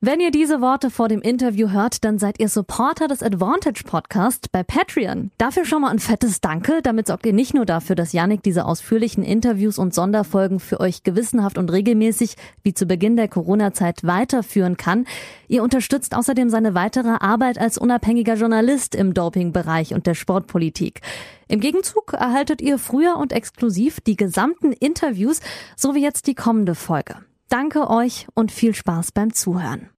Wenn ihr diese Worte vor dem Interview hört, dann seid ihr Supporter des Advantage Podcast bei Patreon. Dafür schon mal ein fettes Danke. Damit sorgt ihr nicht nur dafür, dass Yannick diese ausführlichen Interviews und Sonderfolgen für euch gewissenhaft und regelmäßig wie zu Beginn der Corona-Zeit weiterführen kann. Ihr unterstützt außerdem seine weitere Arbeit als unabhängiger Journalist im Dopingbereich und der Sportpolitik. Im Gegenzug erhaltet ihr früher und exklusiv die gesamten Interviews sowie jetzt die kommende Folge. Danke euch und viel Spaß beim Zuhören.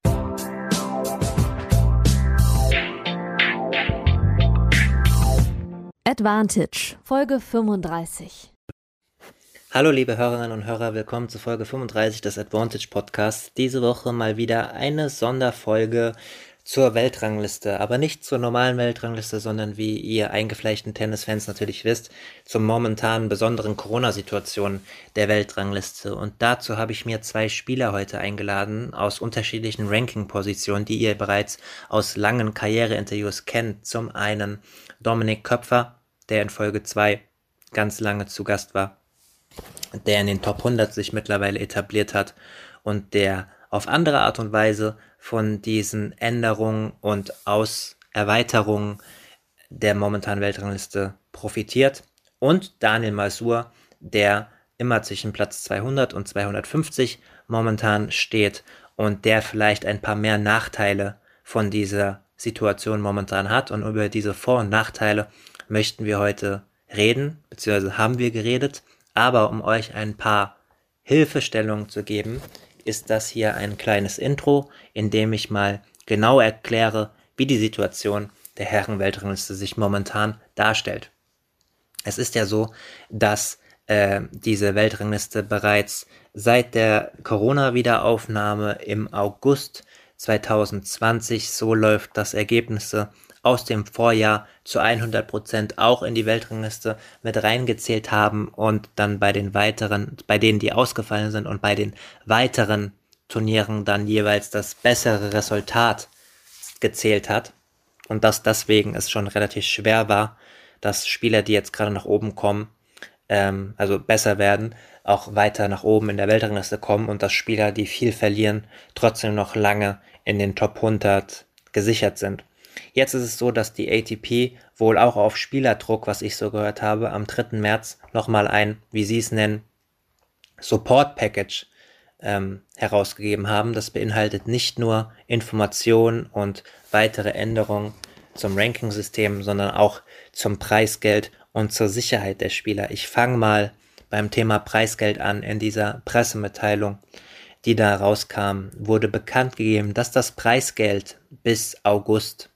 Advantage, Folge 35. Hallo liebe Hörerinnen und Hörer, willkommen zu Folge 35 des Advantage Podcasts. Diese Woche mal wieder eine Sonderfolge zur Weltrangliste, aber nicht zur normalen Weltrangliste, sondern wie ihr eingefleischten Tennisfans natürlich wisst, zur momentanen besonderen Corona-Situation der Weltrangliste. Und dazu habe ich mir zwei Spieler heute eingeladen aus unterschiedlichen Ranking-Positionen, die ihr bereits aus langen Karriereinterviews kennt. Zum einen Dominik Köpfer, der in Folge 2 ganz lange zu Gast war, der in den Top 100 sich mittlerweile etabliert hat und der auf andere Art und Weise von diesen Änderungen und Auserweiterungen der momentanen Weltrangliste profitiert. Und Daniel Masur, der immer zwischen Platz 200 und 250 momentan steht und der vielleicht ein paar mehr Nachteile von dieser Situation momentan hat. Und über diese Vor- und Nachteile möchten wir heute reden, beziehungsweise haben wir geredet. Aber um euch ein paar Hilfestellungen zu geben, ist das hier ein kleines Intro, in dem ich mal genau erkläre, wie die Situation der Herrenweltrangliste sich momentan darstellt. Es ist ja so, dass äh, diese Weltrangliste bereits seit der Corona-Wiederaufnahme im August 2020 so läuft, dass Ergebnisse aus dem Vorjahr zu 100 Prozent auch in die Weltrangliste mit reingezählt haben und dann bei den weiteren, bei denen, die ausgefallen sind und bei den weiteren Turnieren dann jeweils das bessere Resultat gezählt hat und dass deswegen es schon relativ schwer war, dass Spieler, die jetzt gerade nach oben kommen, ähm, also besser werden, auch weiter nach oben in der Weltrangliste kommen und dass Spieler, die viel verlieren, trotzdem noch lange in den Top 100 gesichert sind. Jetzt ist es so, dass die ATP wohl auch auf Spielerdruck, was ich so gehört habe, am 3. März nochmal ein, wie sie es nennen, Support Package ähm, herausgegeben haben. Das beinhaltet nicht nur Informationen und weitere Änderungen zum Ranking-System, sondern auch zum Preisgeld und zur Sicherheit der Spieler. Ich fange mal beim Thema Preisgeld an. In dieser Pressemitteilung, die da rauskam, wurde bekannt gegeben, dass das Preisgeld bis August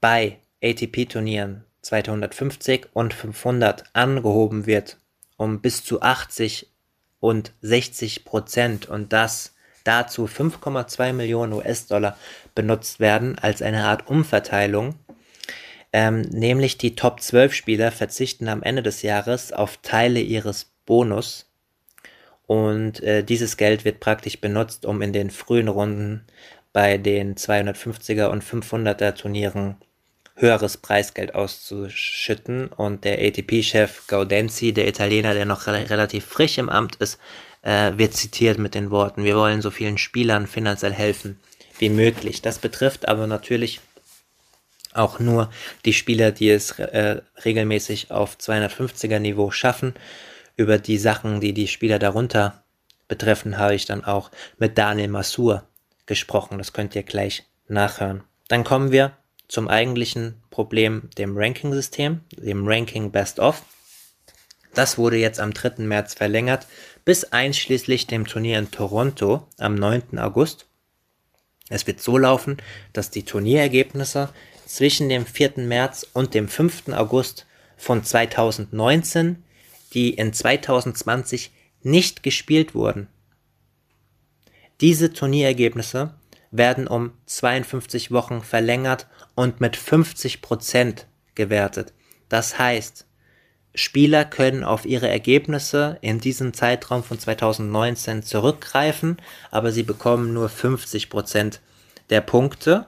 bei ATP-Turnieren 250 und 500 angehoben wird um bis zu 80 und 60 Prozent und dass dazu 5,2 Millionen US-Dollar benutzt werden als eine Art Umverteilung. Ähm, nämlich die Top 12 Spieler verzichten am Ende des Jahres auf Teile ihres Bonus und äh, dieses Geld wird praktisch benutzt, um in den frühen Runden bei den 250er und 500er Turnieren höheres Preisgeld auszuschütten. Und der ATP-Chef Gaudenzi, der Italiener, der noch re relativ frisch im Amt ist, äh, wird zitiert mit den Worten, wir wollen so vielen Spielern finanziell helfen wie möglich. Das betrifft aber natürlich auch nur die Spieler, die es äh, regelmäßig auf 250er Niveau schaffen. Über die Sachen, die die Spieler darunter betreffen, habe ich dann auch mit Daniel Massur gesprochen. Das könnt ihr gleich nachhören. Dann kommen wir zum eigentlichen Problem, dem Ranking-System, dem Ranking Best of. Das wurde jetzt am 3. März verlängert bis einschließlich dem Turnier in Toronto am 9. August. Es wird so laufen, dass die Turnierergebnisse zwischen dem 4. März und dem 5. August von 2019, die in 2020 nicht gespielt wurden. Diese Turnierergebnisse werden um 52 Wochen verlängert und mit 50 Prozent gewertet. Das heißt, Spieler können auf ihre Ergebnisse in diesem Zeitraum von 2019 zurückgreifen, aber sie bekommen nur 50 Prozent der Punkte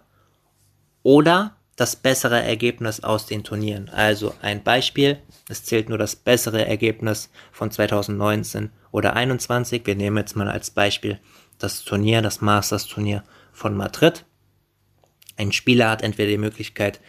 oder das bessere Ergebnis aus den Turnieren. Also ein Beispiel, es zählt nur das bessere Ergebnis von 2019 oder 21. Wir nehmen jetzt mal als Beispiel das Turnier, das Masters Turnier von Madrid. Ein Spieler hat entweder die Möglichkeit,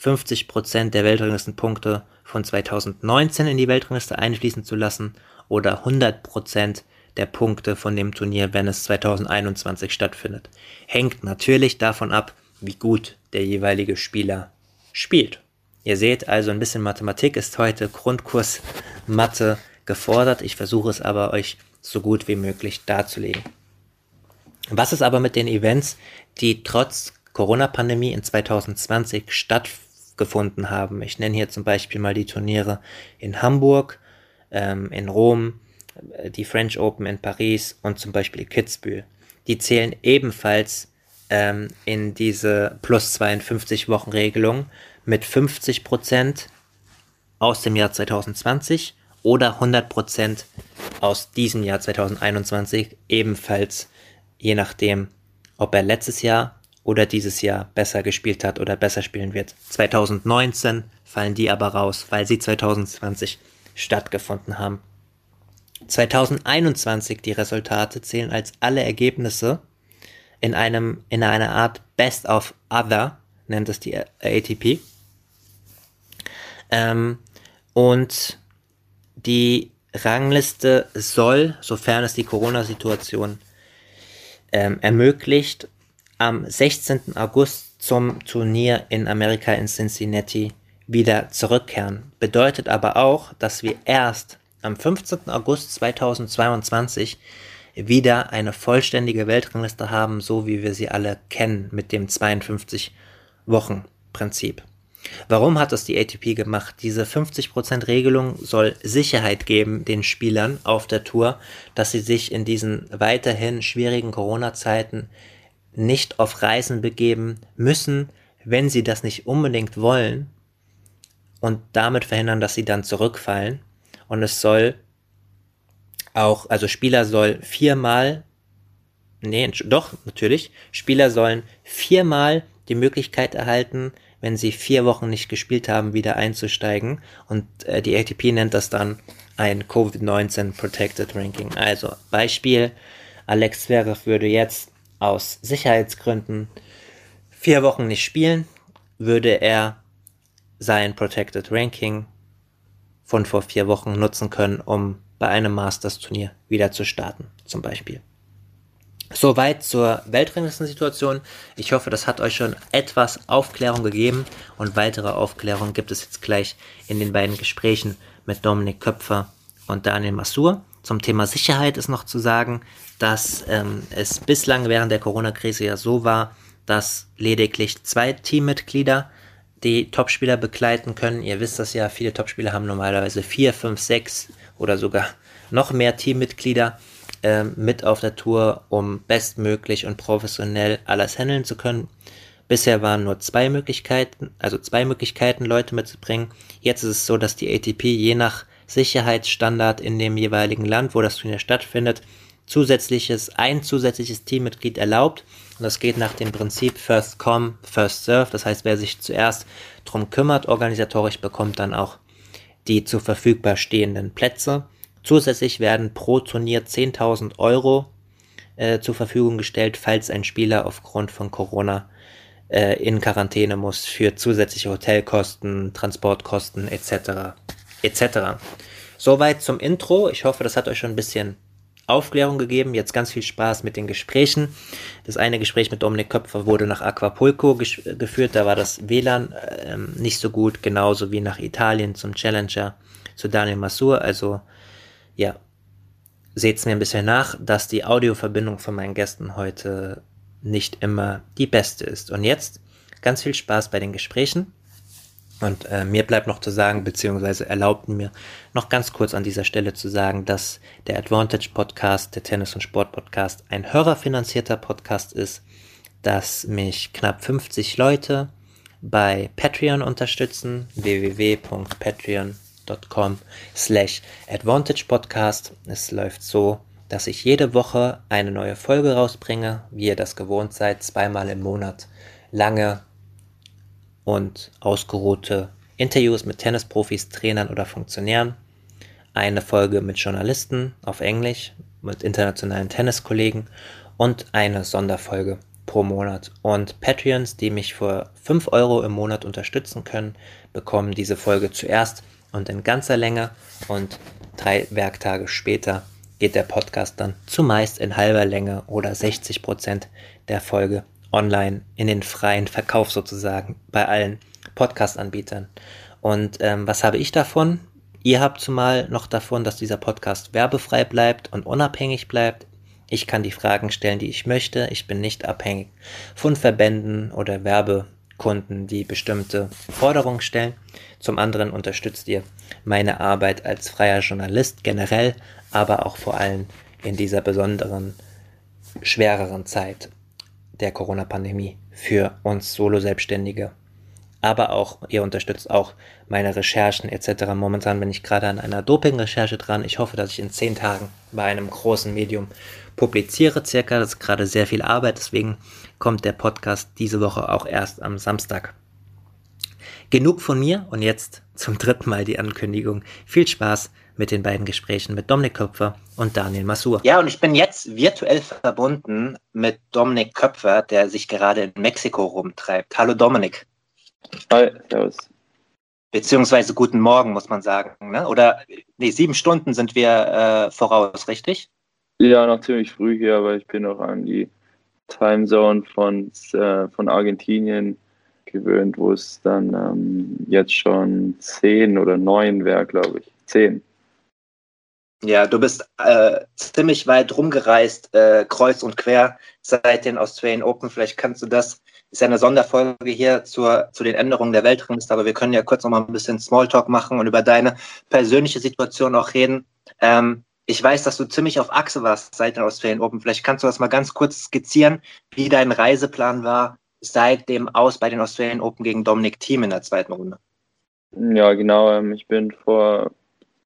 50% der Weltranglistenpunkte von 2019 in die Weltrangliste einfließen zu lassen oder 100% der Punkte von dem Turnier, wenn es 2021 stattfindet. Hängt natürlich davon ab, wie gut der jeweilige Spieler spielt. Ihr seht also, ein bisschen Mathematik ist heute Grundkurs Mathe gefordert. Ich versuche es aber euch so gut wie möglich darzulegen. Was ist aber mit den Events, die trotz Corona-Pandemie in 2020 stattgefunden haben? Ich nenne hier zum Beispiel mal die Turniere in Hamburg, ähm, in Rom, äh, die French Open in Paris und zum Beispiel Kitzbühel. Die zählen ebenfalls ähm, in diese plus 52 Wochen Regelung mit 50 Prozent aus dem Jahr 2020 oder 100 Prozent aus diesem Jahr 2021 ebenfalls je nachdem, ob er letztes Jahr oder dieses Jahr besser gespielt hat oder besser spielen wird. 2019 fallen die aber raus, weil sie 2020 stattgefunden haben. 2021 die Resultate zählen als alle Ergebnisse in einem in einer Art Best of Other nennt es die ATP ähm, und die Rangliste soll, sofern es die Corona-Situation ähm, ermöglicht, am 16. August zum Turnier in Amerika in Cincinnati wieder zurückkehren. Bedeutet aber auch, dass wir erst am 15. August 2022 wieder eine vollständige Weltrangliste haben, so wie wir sie alle kennen mit dem 52 Wochen Prinzip. Warum hat das die ATP gemacht? Diese 50% Regelung soll Sicherheit geben den Spielern auf der Tour, dass sie sich in diesen weiterhin schwierigen Corona-Zeiten nicht auf Reisen begeben müssen, wenn sie das nicht unbedingt wollen und damit verhindern, dass sie dann zurückfallen. Und es soll auch, also Spieler soll viermal, nee, doch, natürlich, Spieler sollen viermal die Möglichkeit erhalten, wenn sie vier Wochen nicht gespielt haben, wieder einzusteigen. Und äh, die ATP nennt das dann ein Covid-19 Protected Ranking. Also Beispiel, Alex Zverev würde jetzt aus Sicherheitsgründen vier Wochen nicht spielen, würde er sein Protected Ranking von vor vier Wochen nutzen können, um bei einem Masters-Turnier wieder zu starten, zum Beispiel. Soweit zur Weltranglistensituation. Ich hoffe, das hat euch schon etwas Aufklärung gegeben und weitere Aufklärung gibt es jetzt gleich in den beiden Gesprächen mit Dominik Köpfer und Daniel Massur. Zum Thema Sicherheit ist noch zu sagen, dass ähm, es bislang während der Corona-Krise ja so war, dass lediglich zwei Teammitglieder die Topspieler begleiten können. Ihr wisst das ja, viele Topspieler haben normalerweise vier, fünf, sechs oder sogar noch mehr Teammitglieder äh, mit auf der Tour, um bestmöglich und professionell alles handeln zu können. Bisher waren nur zwei Möglichkeiten, also zwei Möglichkeiten, Leute mitzubringen. Jetzt ist es so, dass die ATP je nach Sicherheitsstandard in dem jeweiligen Land, wo das Turnier stattfindet, zusätzliches, ein zusätzliches Teammitglied erlaubt. Und das geht nach dem Prinzip First Come, First Serve. Das heißt, wer sich zuerst drum kümmert, organisatorisch, bekommt dann auch die zur verfügbar stehenden Plätze. Zusätzlich werden pro Turnier 10.000 Euro äh, zur Verfügung gestellt, falls ein Spieler aufgrund von Corona äh, in Quarantäne muss für zusätzliche Hotelkosten, Transportkosten etc. etc. Soweit zum Intro. Ich hoffe, das hat euch schon ein bisschen Aufklärung gegeben. Jetzt ganz viel Spaß mit den Gesprächen. Das eine Gespräch mit Dominik Köpfer wurde nach Aquapulco geführt. Da war das WLAN äh, nicht so gut, genauso wie nach Italien zum Challenger zu Daniel Massur. Also ja, seht's mir ein bisschen nach, dass die Audioverbindung von meinen Gästen heute nicht immer die beste ist. Und jetzt ganz viel Spaß bei den Gesprächen. Und äh, mir bleibt noch zu sagen, beziehungsweise erlaubten mir noch ganz kurz an dieser Stelle zu sagen, dass der Advantage Podcast, der Tennis- und Sport Podcast, ein hörerfinanzierter Podcast ist, dass mich knapp 50 Leute bei Patreon unterstützen, www.patreon.com patreon.com slash advantage podcast. Es läuft so, dass ich jede Woche eine neue Folge rausbringe, wie ihr das gewohnt seid, zweimal im Monat lange und ausgeruhte Interviews mit Tennisprofis, Trainern oder Funktionären, eine Folge mit Journalisten auf Englisch, mit internationalen Tenniskollegen und eine Sonderfolge pro Monat. Und Patreons, die mich für 5 Euro im Monat unterstützen können, bekommen diese Folge zuerst und in ganzer Länge. Und drei Werktage später geht der Podcast dann zumeist in halber Länge oder 60 Prozent der Folge online in den freien Verkauf sozusagen bei allen Podcast-Anbietern. Und ähm, was habe ich davon? Ihr habt zumal noch davon, dass dieser Podcast werbefrei bleibt und unabhängig bleibt. Ich kann die Fragen stellen, die ich möchte. Ich bin nicht abhängig von Verbänden oder Werbekunden, die bestimmte Forderungen stellen. Zum anderen unterstützt ihr meine Arbeit als freier Journalist generell, aber auch vor allem in dieser besonderen, schwereren Zeit der Corona-Pandemie für uns Solo-Selbstständige. Aber auch, ihr unterstützt auch meine Recherchen etc. Momentan bin ich gerade an einer Doping-Recherche dran. Ich hoffe, dass ich in zehn Tagen bei einem großen Medium publiziere circa. Das ist gerade sehr viel Arbeit, deswegen kommt der Podcast diese Woche auch erst am Samstag. Genug von mir und jetzt zum dritten Mal die Ankündigung. Viel Spaß mit den beiden Gesprächen mit Dominik Köpfer und Daniel Masur. Ja, und ich bin jetzt virtuell verbunden mit Dominik Köpfer, der sich gerade in Mexiko rumtreibt. Hallo Dominik. Hi, servus. Beziehungsweise guten Morgen, muss man sagen. Ne? Oder nee, sieben Stunden sind wir äh, voraus, richtig? Ja, noch ziemlich früh hier, aber ich bin noch an die Timezone von, äh, von Argentinien gewöhnt, wo es dann ähm, jetzt schon zehn oder neun wäre, glaube ich. Zehn. Ja, du bist äh, ziemlich weit rumgereist, äh, kreuz und quer seit den Australian Open. Vielleicht kannst du das, ist ja eine Sonderfolge hier zur, zu den Änderungen der Weltrangliste, aber wir können ja kurz noch mal ein bisschen Smalltalk machen und über deine persönliche Situation auch reden. Ähm, ich weiß, dass du ziemlich auf Achse warst seit den Australian Open. Vielleicht kannst du das mal ganz kurz skizzieren, wie dein Reiseplan war seit dem Aus bei den Australian Open gegen Dominic Thiem in der zweiten Runde. Ja, genau. Ähm, ich bin vor,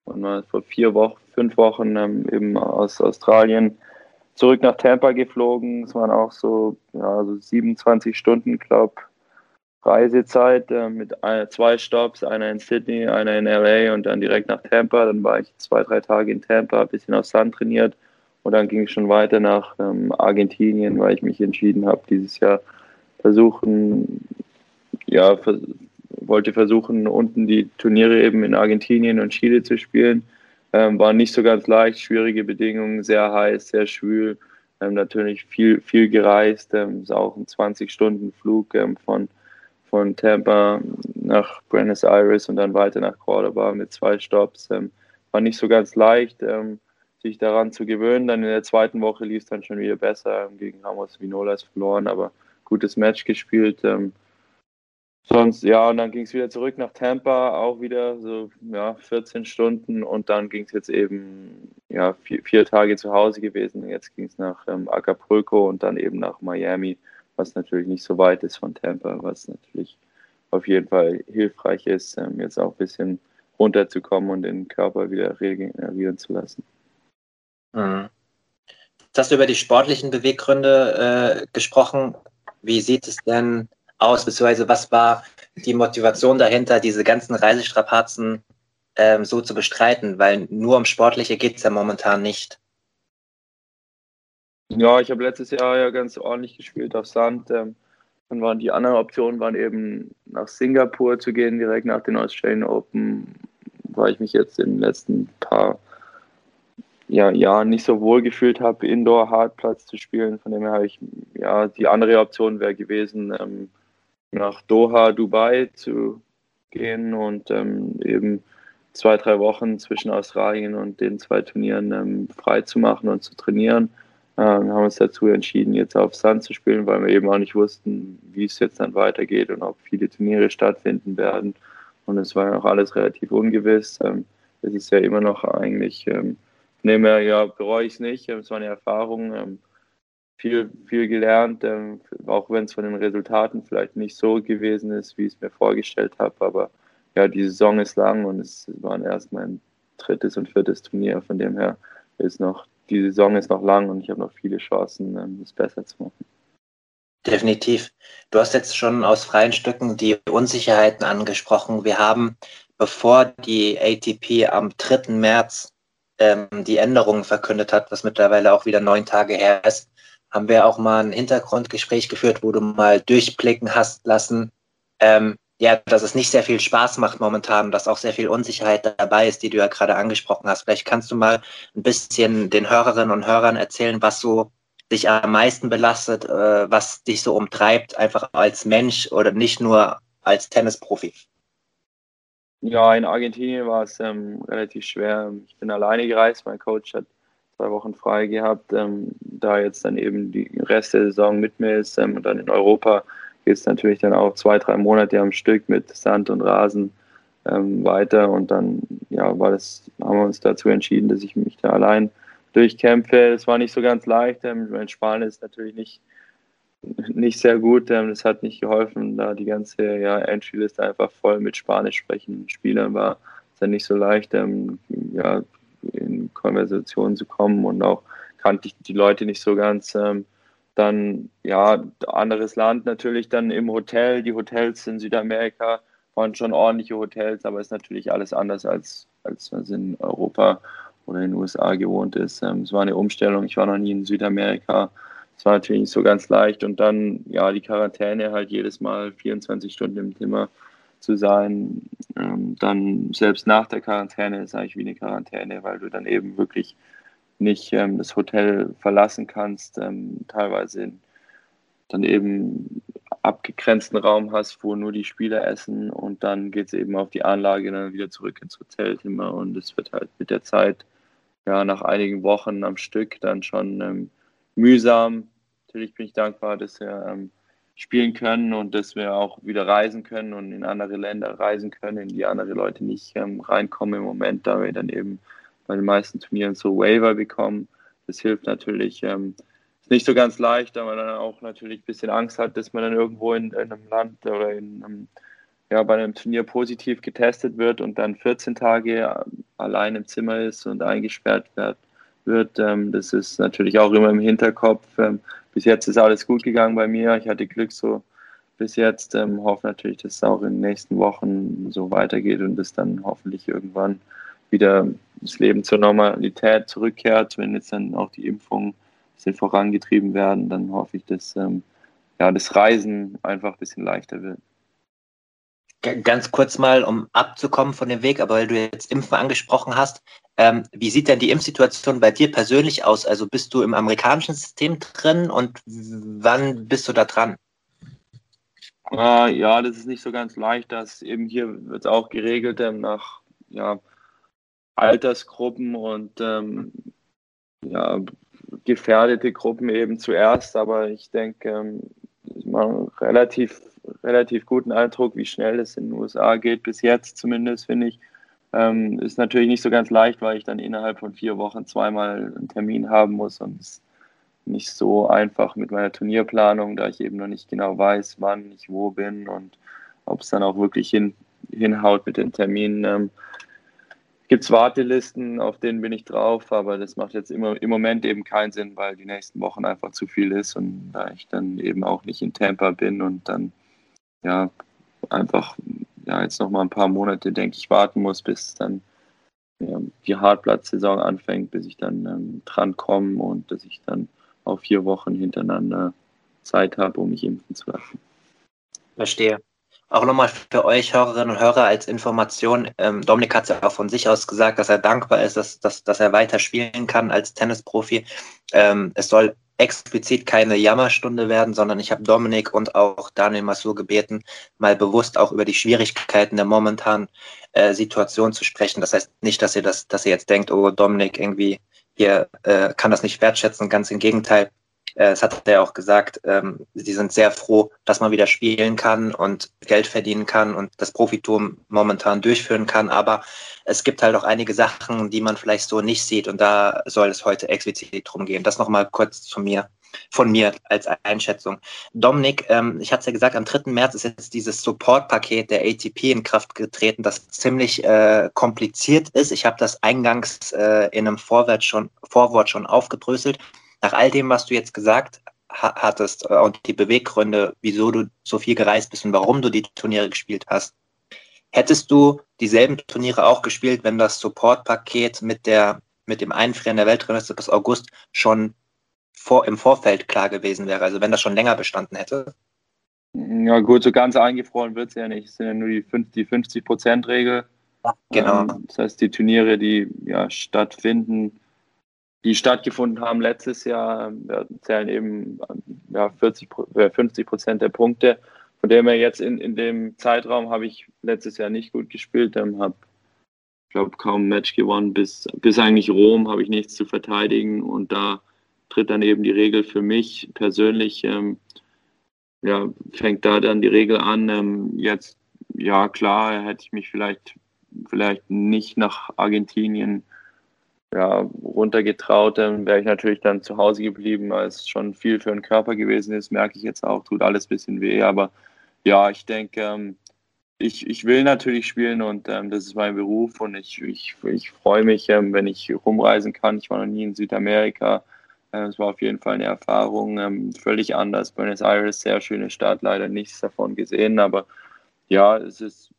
vor vier Wochen, fünf Wochen ähm, eben aus Australien zurück nach Tampa geflogen. Es waren auch so, ja, so 27 Stunden, glaube Reisezeit äh, mit ein, zwei Stops, einer in Sydney, einer in LA und dann direkt nach Tampa. Dann war ich zwei, drei Tage in Tampa, ein bisschen auf Sand trainiert und dann ging es schon weiter nach ähm, Argentinien, weil ich mich entschieden habe, dieses Jahr versuchen, ja, vers wollte versuchen, unten die Turniere eben in Argentinien und Chile zu spielen. Ähm, war nicht so ganz leicht, schwierige Bedingungen, sehr heiß, sehr schwül. Ähm, natürlich viel, viel gereist. Ähm, ist auch ein 20-Stunden-Flug ähm, von, von Tampa nach Buenos Aires und dann weiter nach Cordoba mit zwei Stops. Ähm, war nicht so ganz leicht, ähm, sich daran zu gewöhnen. Dann in der zweiten Woche lief es dann schon wieder besser. gegen Ramos Vinolas verloren, aber gutes Match gespielt. Ähm, sonst, ja, und dann ging es wieder zurück nach Tampa, auch wieder so ja, 14 Stunden und dann ging es jetzt eben ja, vier, vier, Tage zu Hause gewesen. Jetzt ging es nach ähm, Acapulco und dann eben nach Miami, was natürlich nicht so weit ist von Tampa, was natürlich auf jeden Fall hilfreich ist, ähm, jetzt auch ein bisschen runterzukommen und den Körper wieder regenerieren zu lassen. Mhm. Jetzt hast du über die sportlichen Beweggründe äh, gesprochen. Wie sieht es denn aus, beziehungsweise was war die Motivation dahinter, diese ganzen Reisestrapazen ähm, so zu bestreiten? Weil nur um Sportliche geht es ja momentan nicht. Ja, ich habe letztes Jahr ja ganz ordentlich gespielt auf Sand. Ähm, dann waren die anderen Optionen waren eben nach Singapur zu gehen, direkt nach den Australian Open, weil ich mich jetzt in den letzten paar ja, Jahren nicht so wohl gefühlt habe, Indoor-Hartplatz zu spielen. Von dem her habe ich, ja, die andere Option wäre gewesen, ähm, nach Doha, Dubai zu gehen und ähm, eben zwei, drei Wochen zwischen Australien und den zwei Turnieren ähm, frei zu machen und zu trainieren. Ähm, haben uns dazu entschieden, jetzt auf Sand zu spielen, weil wir eben auch nicht wussten, wie es jetzt dann weitergeht und ob viele Turniere stattfinden werden. Und es war ja auch alles relativ ungewiss. Ähm, es ist ja immer noch eigentlich ähm, Nee, mehr, ja, bereue ich es nicht. Es war eine Erfahrung, ähm, viel, viel gelernt, ähm, auch wenn es von den Resultaten vielleicht nicht so gewesen ist, wie ich es mir vorgestellt habe. Aber ja, die Saison ist lang und es war erst mein drittes und viertes Turnier. Von dem her ist noch, die Saison ist noch lang und ich habe noch viele Chancen, ähm, es besser zu machen. Definitiv. Du hast jetzt schon aus freien Stücken die Unsicherheiten angesprochen. Wir haben, bevor die ATP am 3. März ähm, die Änderungen verkündet hat, was mittlerweile auch wieder neun Tage her ist, haben wir auch mal ein Hintergrundgespräch geführt, wo du mal durchblicken hast lassen, ähm, ja, dass es nicht sehr viel Spaß macht momentan, dass auch sehr viel Unsicherheit dabei ist, die du ja gerade angesprochen hast. Vielleicht kannst du mal ein bisschen den Hörerinnen und Hörern erzählen, was so dich am meisten belastet, äh, was dich so umtreibt, einfach als Mensch oder nicht nur als Tennisprofi. Ja, in Argentinien war es ähm, relativ schwer. Ich bin alleine gereist, mein Coach hat zwei Wochen frei gehabt, ähm, da jetzt dann eben die Rest der Saison mit mir ist ähm, und dann in Europa geht es natürlich dann auch zwei, drei Monate am Stück mit Sand und Rasen ähm, weiter und dann ja, war das, haben wir uns dazu entschieden, dass ich mich da allein durchkämpfe. Es war nicht so ganz leicht. Ähm, mein Spanisch ist natürlich nicht, nicht sehr gut. Ähm, das hat nicht geholfen, da die ganze ja, Endspielliste einfach voll mit Spanisch sprechenden Spielern war. Es ist ja nicht so leicht, ähm, ja, in Konversationen zu kommen und auch kannte ich die Leute nicht so ganz. Ähm, dann, ja, anderes Land natürlich dann im Hotel. Die Hotels in Südamerika waren schon ordentliche Hotels, aber es ist natürlich alles anders als, als man es in Europa oder in den USA gewohnt ist. Ähm, es war eine Umstellung. Ich war noch nie in Südamerika. Es war natürlich nicht so ganz leicht. Und dann, ja, die Quarantäne halt jedes Mal 24 Stunden im Zimmer zu sein. Ähm, dann selbst nach der Quarantäne ist eigentlich wie eine Quarantäne, weil du dann eben wirklich nicht ähm, das Hotel verlassen kannst, ähm, teilweise in, dann eben abgegrenzten Raum hast, wo nur die Spieler essen und dann geht es eben auf die Anlage dann wieder zurück ins Hotelzimmer und es wird halt mit der Zeit, ja, nach einigen Wochen am Stück dann schon ähm, mühsam. Natürlich bin ich dankbar, dass wir ähm, spielen können und dass wir auch wieder reisen können und in andere Länder reisen können, in die andere Leute nicht ähm, reinkommen im Moment, da wir dann eben bei den meisten Turnieren so Waiver bekommen. Das hilft natürlich. Ähm, ist nicht so ganz leicht, da man dann auch natürlich ein bisschen Angst hat, dass man dann irgendwo in, in einem Land oder in einem, ja, bei einem Turnier positiv getestet wird und dann 14 Tage ähm, allein im Zimmer ist und eingesperrt wird. wird. Ähm, das ist natürlich auch immer im Hinterkopf. Ähm, bis jetzt ist alles gut gegangen bei mir. Ich hatte Glück so bis jetzt. Ähm, hoffe natürlich, dass es auch in den nächsten Wochen so weitergeht und es dann hoffentlich irgendwann wieder das Leben zur Normalität zurückkehrt, wenn jetzt dann auch die Impfungen ein bisschen vorangetrieben werden, dann hoffe ich, dass ähm, ja, das Reisen einfach ein bisschen leichter wird. Ganz kurz mal, um abzukommen von dem Weg, aber weil du jetzt Impfen angesprochen hast, ähm, wie sieht denn die Impfsituation bei dir persönlich aus? Also bist du im amerikanischen System drin und wann bist du da dran? Äh, ja, das ist nicht so ganz leicht. dass eben hier wird es auch geregelt ähm, nach ja, Altersgruppen und ähm, ja, gefährdete Gruppen eben zuerst, aber ich denke, ähm, man relativ, relativ guten Eindruck, wie schnell es in den USA geht, bis jetzt zumindest, finde ich. Ähm, ist natürlich nicht so ganz leicht, weil ich dann innerhalb von vier Wochen zweimal einen Termin haben muss und es nicht so einfach mit meiner Turnierplanung, da ich eben noch nicht genau weiß, wann ich wo bin und ob es dann auch wirklich hin, hinhaut mit den Terminen. Ähm, gibt es Wartelisten, auf denen bin ich drauf, aber das macht jetzt immer, im Moment eben keinen Sinn, weil die nächsten Wochen einfach zu viel ist und da ich dann eben auch nicht in Tampa bin und dann ja einfach ja jetzt noch mal ein paar Monate, denke ich, warten muss, bis dann ja, die Hartplatz-Saison anfängt, bis ich dann ähm, dran komme und dass ich dann auch vier Wochen hintereinander Zeit habe, um mich impfen zu lassen. Verstehe. Auch nochmal für euch Hörerinnen und Hörer als Information. Ähm, Dominik hat es ja auch von sich aus gesagt, dass er dankbar ist, dass, dass, dass er weiter spielen kann als Tennisprofi. Ähm, es soll explizit keine Jammerstunde werden, sondern ich habe Dominik und auch Daniel Masur gebeten, mal bewusst auch über die Schwierigkeiten der momentanen äh, Situation zu sprechen. Das heißt nicht, dass ihr das, dass ihr jetzt denkt, oh, Dominik irgendwie hier äh, kann das nicht wertschätzen. Ganz im Gegenteil. Äh, das hat er auch gesagt, ähm, sie sind sehr froh, dass man wieder spielen kann und Geld verdienen kann und das Profitum momentan durchführen kann. Aber es gibt halt auch einige Sachen, die man vielleicht so nicht sieht und da soll es heute explizit drum gehen. Das nochmal kurz zu mir von mir als Einschätzung. Dominik, ähm, ich hatte es ja gesagt, am 3. März ist jetzt dieses Support-Paket der ATP in Kraft getreten, das ziemlich äh, kompliziert ist. Ich habe das eingangs äh, in einem Vorwort schon, Vorwort schon aufgedröselt nach all dem, was du jetzt gesagt hattest äh, und die Beweggründe, wieso du so viel gereist bist und warum du die Turniere gespielt hast, hättest du dieselben Turniere auch gespielt, wenn das Supportpaket mit der mit dem Einfrieren der Weltrangliste bis August schon vor, im Vorfeld klar gewesen wäre, also wenn das schon länger bestanden hätte? Ja gut, so ganz eingefroren wird es ja nicht. Es sind ja nur die, 50-Prozent-Regel. Genau. Ähm, das heißt, die Turniere, die ja stattfinden, die stattgefunden haben letztes Jahr, zählen eben ja, 40, 50 Prozent der Punkte. Von dem her jetzt in, in dem Zeitraum habe ich letztes Jahr nicht gut gespielt, ähm, habe glaube kaum ein Match gewonnen, bis, bis eigentlich Rom habe ich nichts zu verteidigen und da tritt dann eben die Regel für mich persönlich, ähm, ja, fängt da dann die Regel an. Ähm, jetzt, ja klar, hätte ich mich vielleicht, vielleicht nicht nach Argentinien ja, runtergetraut, dann wäre ich natürlich dann zu Hause geblieben, weil es schon viel für den Körper gewesen ist, merke ich jetzt auch, tut alles ein bisschen weh, aber ja, ich denke, ähm, ich, ich will natürlich spielen und ähm, das ist mein Beruf und ich, ich, ich freue mich, ähm, wenn ich rumreisen kann. Ich war noch nie in Südamerika. Äh, es war auf jeden Fall eine Erfahrung, ähm, völlig anders. Buenos Aires, sehr schöne Stadt, leider nichts davon gesehen, aber ja, es ist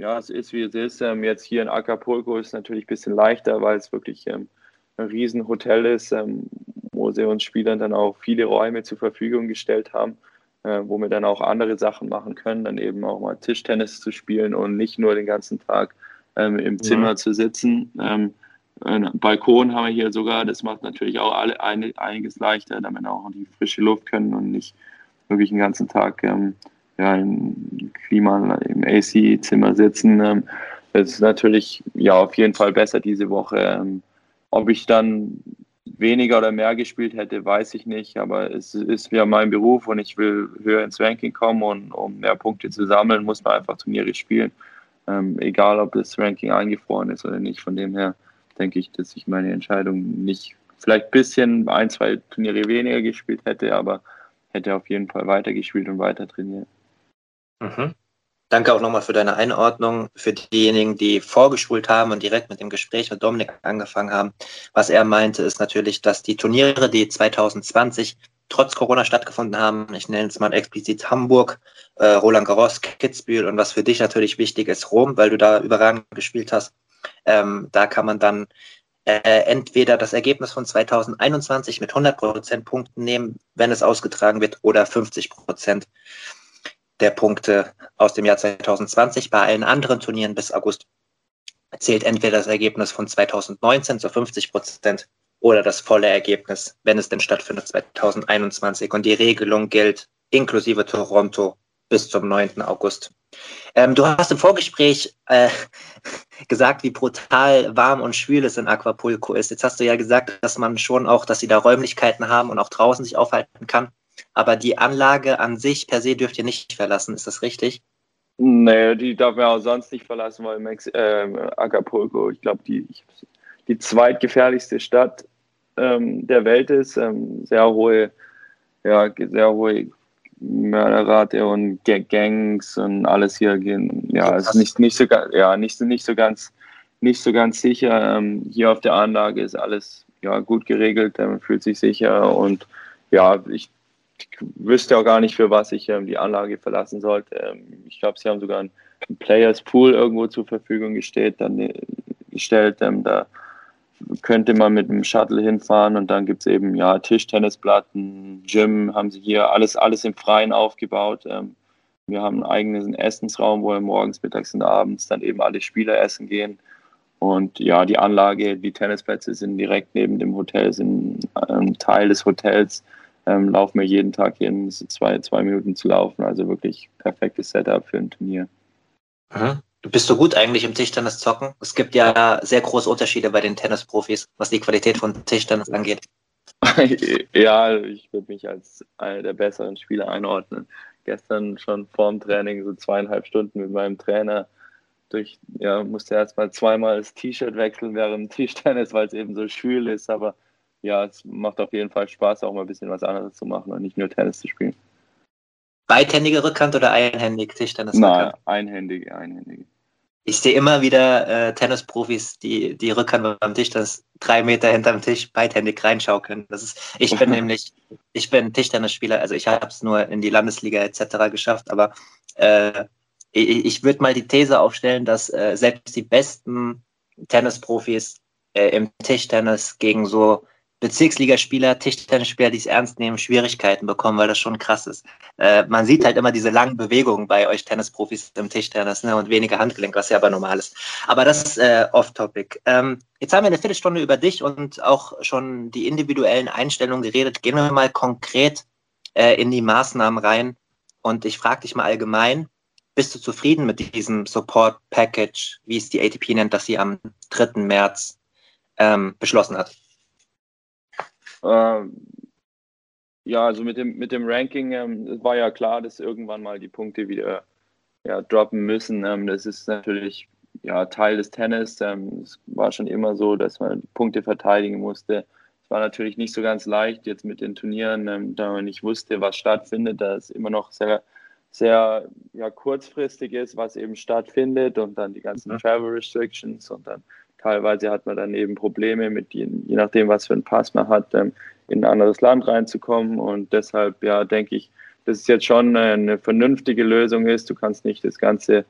ja, es ist wie es ist. Ähm, jetzt hier in Acapulco ist es natürlich ein bisschen leichter, weil es wirklich ähm, ein Riesenhotel ist, ähm, wo sie uns Spielern dann auch viele Räume zur Verfügung gestellt haben, äh, wo wir dann auch andere Sachen machen können, dann eben auch mal Tischtennis zu spielen und nicht nur den ganzen Tag ähm, im Zimmer ja. zu sitzen. Ähm, ein Balkon haben wir hier sogar, das macht natürlich auch alle, ein, einiges leichter, damit auch die frische Luft können und nicht wirklich den ganzen Tag ähm, ja, im Klima, im AC-Zimmer sitzen. Ähm, das ist natürlich ja auf jeden Fall besser diese Woche. Ähm, ob ich dann weniger oder mehr gespielt hätte, weiß ich nicht, aber es ist ja mein Beruf und ich will höher ins Ranking kommen und um mehr Punkte zu sammeln, muss man einfach Turniere spielen. Ähm, egal, ob das Ranking eingefroren ist oder nicht. Von dem her denke ich, dass ich meine Entscheidung nicht vielleicht ein bisschen ein, zwei Turniere weniger gespielt hätte, aber hätte auf jeden Fall weitergespielt und weiter trainiert. Mhm. Danke auch nochmal für deine Einordnung. Für diejenigen, die vorgespult haben und direkt mit dem Gespräch mit Dominik angefangen haben. Was er meinte, ist natürlich, dass die Turniere, die 2020 trotz Corona stattgefunden haben, ich nenne es mal explizit Hamburg, äh, Roland Garros, Kitzbühel und was für dich natürlich wichtig ist, Rom, weil du da überragend gespielt hast. Ähm, da kann man dann äh, entweder das Ergebnis von 2021 mit 100% Punkten nehmen, wenn es ausgetragen wird, oder 50% der Punkte aus dem Jahr 2020. Bei allen anderen Turnieren bis August zählt entweder das Ergebnis von 2019 zu 50 Prozent oder das volle Ergebnis, wenn es denn stattfindet, 2021. Und die Regelung gilt inklusive Toronto bis zum 9. August. Ähm, du hast im Vorgespräch äh, gesagt, wie brutal warm und schwül es in Aquapulco ist. Jetzt hast du ja gesagt, dass man schon auch, dass sie da Räumlichkeiten haben und auch draußen sich aufhalten kann aber die Anlage an sich per se dürft ihr nicht verlassen. Ist das richtig? Nee, die darf man auch sonst nicht verlassen, weil Mex äh, Acapulco, ich glaube, die, die zweitgefährlichste Stadt ähm, der Welt ist. Ähm, sehr hohe, ja, sehr hohe Mörderrate und Gangs und alles hier gehen. Ja, ist nicht, nicht so ja, nicht, nicht so ganz, nicht so ganz sicher. Ähm, hier auf der Anlage ist alles ja, gut geregelt, man fühlt sich sicher und ja, ich wüsste auch gar nicht, für was ich ähm, die Anlage verlassen sollte. Ähm, ich glaube, sie haben sogar einen, Players Pool irgendwo zur Verfügung gestellt. Dann, äh, gestellt ähm, da könnte man mit dem Shuttle hinfahren und dann gibt es eben ja Tischtennisplatten, Gym, haben sie hier alles, alles im Freien aufgebaut. Ähm, wir haben einen eigenen Essensraum, wo wir morgens, mittags und abends dann eben alle Spieler essen gehen. Und ja, die Anlage, die Tennisplätze sind direkt neben dem Hotel, sind ähm, Teil des Hotels ähm, laufen wir jeden Tag hin, so zwei, zwei Minuten zu laufen. Also wirklich perfektes Setup für ein Turnier. Mhm. Du bist so gut eigentlich im Tischtennis zocken. Es gibt ja sehr große Unterschiede bei den Tennisprofis, was die Qualität von Tischtennis angeht. ja, ich würde mich als einer der besseren Spieler einordnen. Gestern schon vorm Training so zweieinhalb Stunden mit meinem Trainer durch, ja, musste erst mal zweimal das T-Shirt wechseln während dem Tischtennis, weil es eben so schwül ist, aber ja, es macht auf jeden Fall Spaß, auch mal ein bisschen was anderes zu machen und nicht nur Tennis zu spielen. Beidhändige Rückhand oder einhändig Tischtennis? Nein, einhändige, einhändige. Ich sehe immer wieder äh, Tennisprofis, die die Rückhand beim Tischtennis drei Meter hinterm Tisch beidhändig reinschaukeln. Das ist, ich bin nämlich, ich bin Tischtennisspieler, also ich habe es nur in die Landesliga etc. geschafft, aber äh, ich, ich würde mal die These aufstellen, dass äh, selbst die besten Tennisprofis äh, im Tischtennis gegen so Bezirksligaspieler, Tischtennisspieler, die es ernst nehmen, Schwierigkeiten bekommen, weil das schon krass ist. Äh, man sieht halt immer diese langen Bewegungen bei euch Tennisprofis im Tischtennis ne, und weniger Handgelenk, was ja aber normal ist. Aber das ist äh, off-topic. Ähm, jetzt haben wir eine Viertelstunde über dich und auch schon die individuellen Einstellungen geredet. Gehen wir mal konkret äh, in die Maßnahmen rein. Und ich frage dich mal allgemein, bist du zufrieden mit diesem Support Package, wie es die ATP nennt, das sie am 3. März ähm, beschlossen hat? Ähm, ja, also mit dem, mit dem Ranking ähm, war ja klar, dass irgendwann mal die Punkte wieder ja, droppen müssen. Ähm, das ist natürlich ja, Teil des Tennis. Ähm, es war schon immer so, dass man Punkte verteidigen musste. Es war natürlich nicht so ganz leicht jetzt mit den Turnieren, ähm, da man nicht wusste, was stattfindet, da es immer noch sehr, sehr ja, kurzfristig ist, was eben stattfindet und dann die ganzen Travel Restrictions und dann Teilweise hat man dann eben Probleme mit, je, nachdem, was für einen Pass man hat, ähm, in ein anderes Land reinzukommen. Und deshalb, ja, denke ich, dass es jetzt schon eine vernünftige Lösung ist. Du kannst nicht das ganze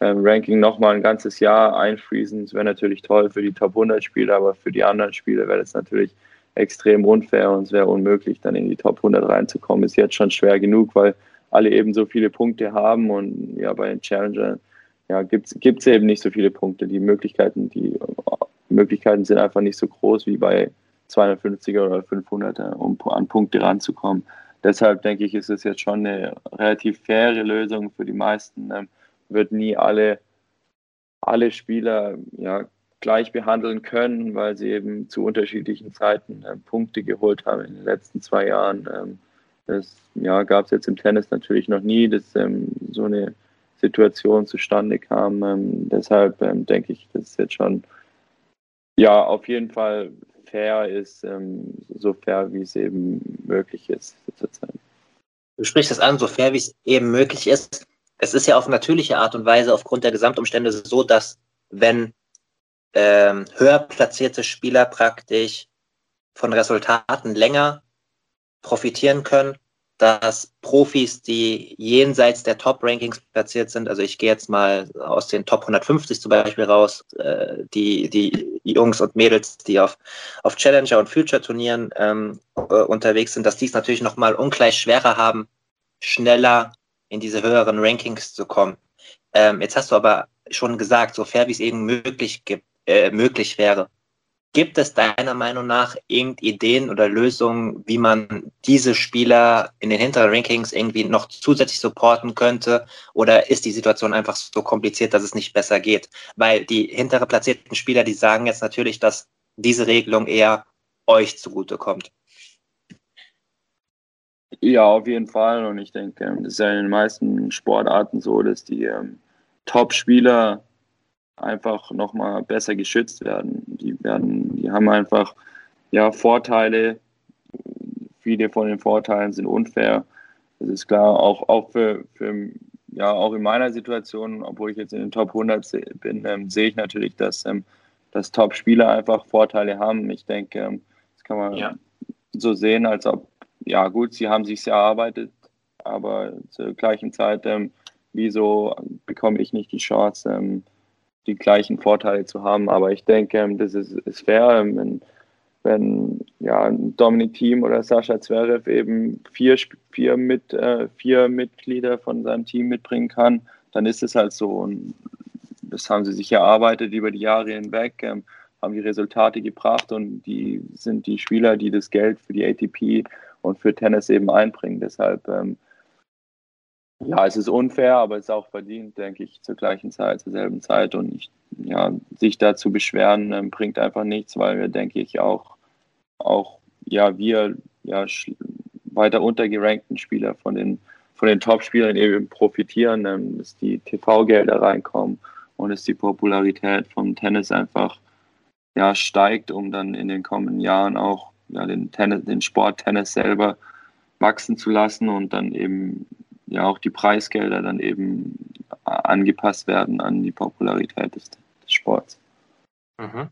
ähm, Ranking nochmal ein ganzes Jahr einfriesen. Das wäre natürlich toll für die Top 100 Spieler, aber für die anderen Spieler wäre das natürlich extrem unfair und es wäre unmöglich, dann in die Top 100 reinzukommen. Ist jetzt schon schwer genug, weil alle eben so viele Punkte haben und ja, bei den Challengern ja, gibt es eben nicht so viele Punkte. Die Möglichkeiten, die Möglichkeiten sind einfach nicht so groß wie bei 250er oder 500er, um an Punkte ranzukommen. Deshalb denke ich, ist es jetzt schon eine relativ faire Lösung für die meisten. Ähm, wird nie alle, alle Spieler ja, gleich behandeln können, weil sie eben zu unterschiedlichen Zeiten äh, Punkte geholt haben in den letzten zwei Jahren. Ähm, das ja, gab es jetzt im Tennis natürlich noch nie, dass ähm, so eine Situation zustande kam. Ähm, deshalb ähm, denke ich, dass es jetzt schon ja auf jeden Fall fair ist, ähm, so fair wie es eben möglich ist zurzeit. Du sprichst es an, so fair wie es eben möglich ist. Es ist ja auf natürliche Art und Weise aufgrund der Gesamtumstände so, dass wenn ähm, höher platzierte Spieler praktisch von Resultaten länger profitieren können, dass Profis, die jenseits der Top-Rankings platziert sind, also ich gehe jetzt mal aus den Top 150 zum Beispiel raus, äh, die, die Jungs und Mädels, die auf, auf Challenger und Future-Turnieren ähm, äh, unterwegs sind, dass die es natürlich nochmal ungleich schwerer haben, schneller in diese höheren Rankings zu kommen. Ähm, jetzt hast du aber schon gesagt, so fair wie es eben möglich, äh, möglich wäre, Gibt es deiner Meinung nach irgendeine Ideen oder Lösungen, wie man diese Spieler in den hinteren Rankings irgendwie noch zusätzlich supporten könnte? Oder ist die Situation einfach so kompliziert, dass es nicht besser geht? Weil die hintere platzierten Spieler, die sagen jetzt natürlich, dass diese Regelung eher euch zugutekommt. Ja, auf jeden Fall. Und ich denke, das ist ja in den meisten Sportarten so, dass die ähm, Top-Spieler einfach nochmal besser geschützt werden. Die werden, die haben einfach ja Vorteile. Viele von den Vorteilen sind unfair. Das ist klar, auch, auch für, für ja, auch in meiner Situation, obwohl ich jetzt in den Top 100 bin, ähm, sehe ich natürlich, dass, ähm, dass Top-Spieler einfach Vorteile haben. Ich denke, ähm, das kann man ja. so sehen, als ob, ja gut, sie haben sich erarbeitet, aber zur gleichen Zeit, ähm, wieso bekomme ich nicht die Chance, ähm, die gleichen Vorteile zu haben. Aber ich denke, ähm, das ist, ist fair, ähm, wenn, wenn ja, Dominik Thiem oder Sascha Zverev eben vier, vier, mit, äh, vier Mitglieder von seinem Team mitbringen kann, dann ist es halt so. Und das haben sie sich erarbeitet über die Jahre hinweg, ähm, haben die Resultate gebracht und die sind die Spieler, die das Geld für die ATP und für Tennis eben einbringen. Deshalb ähm, ja, es ist unfair, aber es ist auch verdient, denke ich, zur gleichen Zeit, zur selben Zeit. Und ich, ja, sich da zu beschweren, äh, bringt einfach nichts, weil wir, denke ich, auch, auch ja, wir ja, weiter untergerankten Spieler von den, von den Top-Spielern eben profitieren, ähm, dass die TV-Gelder reinkommen und dass die Popularität vom Tennis einfach ja, steigt, um dann in den kommenden Jahren auch ja, den, Tennis, den Sport Tennis selber wachsen zu lassen und dann eben ja auch die Preisgelder dann eben angepasst werden an die Popularität des, des Sports. Mhm.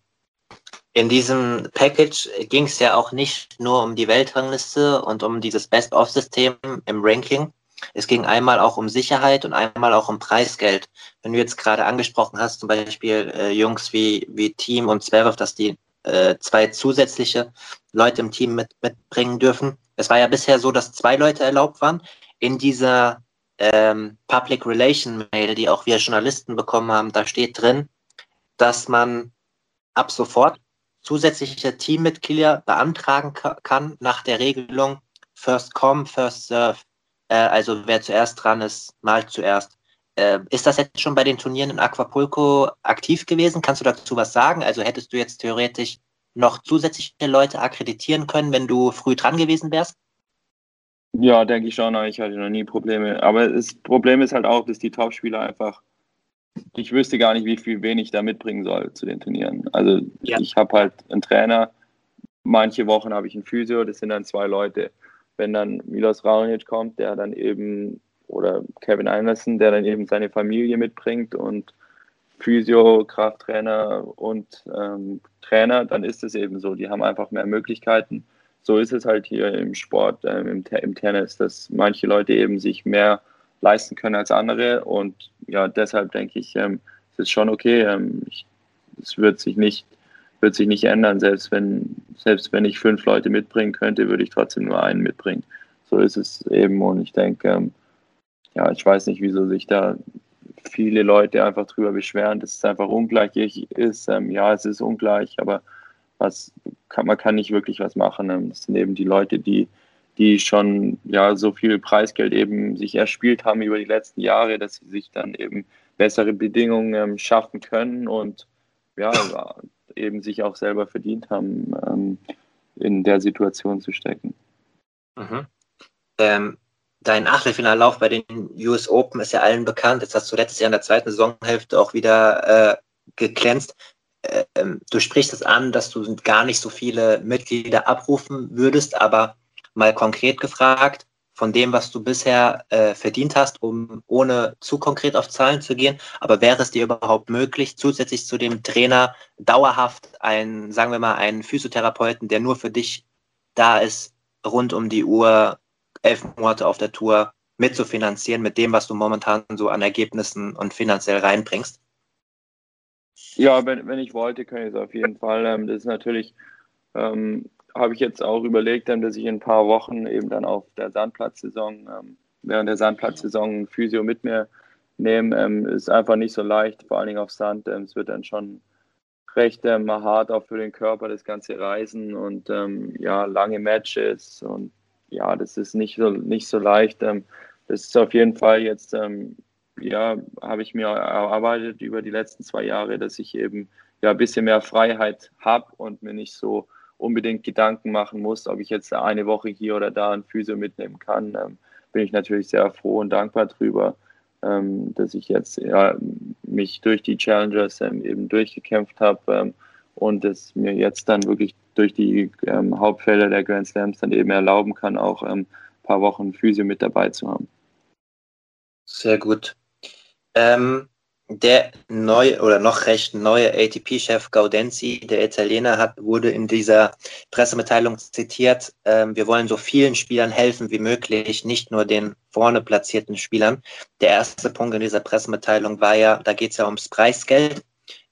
In diesem Package ging es ja auch nicht nur um die Weltrangliste und um dieses Best-of-System im Ranking. Es ging einmal auch um Sicherheit und einmal auch um Preisgeld. Wenn du jetzt gerade angesprochen hast, zum Beispiel äh, Jungs wie, wie Team und Zverev, dass die äh, zwei zusätzliche Leute im Team mit, mitbringen dürfen. Es war ja bisher so, dass zwei Leute erlaubt waren. In dieser ähm, Public Relation Mail, die auch wir Journalisten bekommen haben, da steht drin, dass man ab sofort zusätzliche Teammitglieder beantragen kann nach der Regelung First Come, First Serve. Äh, also wer zuerst dran ist, mal zuerst. Äh, ist das jetzt schon bei den Turnieren in Aquapulco aktiv gewesen? Kannst du dazu was sagen? Also hättest du jetzt theoretisch noch zusätzliche Leute akkreditieren können, wenn du früh dran gewesen wärst? Ja, denke ich schon. Ich hatte noch nie Probleme. Aber das Problem ist halt auch, dass die Topspieler einfach, ich wüsste gar nicht, wie viel wenig da mitbringen soll zu den Turnieren. Also ja. ich habe halt einen Trainer, manche Wochen habe ich einen Physio, das sind dann zwei Leute. Wenn dann Milos Raonic kommt, der dann eben, oder Kevin Anderson, der dann eben seine Familie mitbringt und Physio, Krafttrainer und ähm, Trainer, dann ist es eben so. Die haben einfach mehr Möglichkeiten so ist es halt hier im Sport, ähm, im, im, Tennis, dass manche Leute eben sich mehr leisten können als andere. Und ja, deshalb denke ich, ähm, es ist schon okay. Ähm, es wird sich nicht, wird sich nicht ändern. Selbst wenn, selbst wenn ich fünf Leute mitbringen könnte, würde ich trotzdem nur einen mitbringen. So ist es eben. Und ich denke, ähm, ja, ich weiß nicht, wieso sich da viele Leute einfach drüber beschweren, dass es einfach ungleich ist. Ähm, ja, es ist ungleich, aber was kann, man kann nicht wirklich was machen. Ähm, das sind eben die Leute, die, die schon ja so viel Preisgeld eben sich erspielt haben über die letzten Jahre, dass sie sich dann eben bessere Bedingungen ähm, schaffen können und ja, eben sich auch selber verdient haben, ähm, in der Situation zu stecken. Mhm. Ähm, dein Achtelfinallauf bei den US Open ist ja allen bekannt. Jetzt hast du letztes Jahr in der zweiten Saisonhälfte auch wieder äh, geglänzt. Ähm, du sprichst es an, dass du gar nicht so viele Mitglieder abrufen würdest, aber mal konkret gefragt, von dem, was du bisher äh, verdient hast, um ohne zu konkret auf Zahlen zu gehen, aber wäre es dir überhaupt möglich, zusätzlich zu dem Trainer dauerhaft einen, sagen wir mal, einen Physiotherapeuten, der nur für dich da ist, rund um die Uhr, elf Monate auf der Tour mitzufinanzieren mit dem, was du momentan so an Ergebnissen und finanziell reinbringst? Ja, wenn, wenn ich wollte, könnte ich es auf jeden Fall. Ähm, das ist natürlich, ähm, habe ich jetzt auch überlegt, ähm, dass ich in ein paar Wochen eben dann auf der Sandplatzsaison, ähm, während der Sandplatzsaison ein Physio mit mir nehme. Ähm, ist einfach nicht so leicht, vor allen Dingen auf Sand. Ähm, es wird dann schon recht ähm, hart auch für den Körper, das ganze Reisen und ja, lange Matches und ja, das ist nicht so, nicht so leicht. das ist auf jeden Fall jetzt ja, habe ich mir erarbeitet über die letzten zwei Jahre, dass ich eben ja ein bisschen mehr Freiheit habe und mir nicht so unbedingt Gedanken machen muss, ob ich jetzt eine Woche hier oder da ein Physio mitnehmen kann. Ähm, bin ich natürlich sehr froh und dankbar drüber, ähm, dass ich jetzt ja, mich durch die Challengers ähm, eben durchgekämpft habe ähm, und es mir jetzt dann wirklich durch die ähm, Hauptfelder der Grand Slams dann eben erlauben kann, auch ein ähm, paar Wochen Physio mit dabei zu haben. Sehr gut. Ähm, der neue oder noch recht neue ATP-Chef Gaudenzi, der Italiener, hat, wurde in dieser Pressemitteilung zitiert. Ähm, wir wollen so vielen Spielern helfen wie möglich, nicht nur den vorne platzierten Spielern. Der erste Punkt in dieser Pressemitteilung war ja, da geht es ja ums Preisgeld,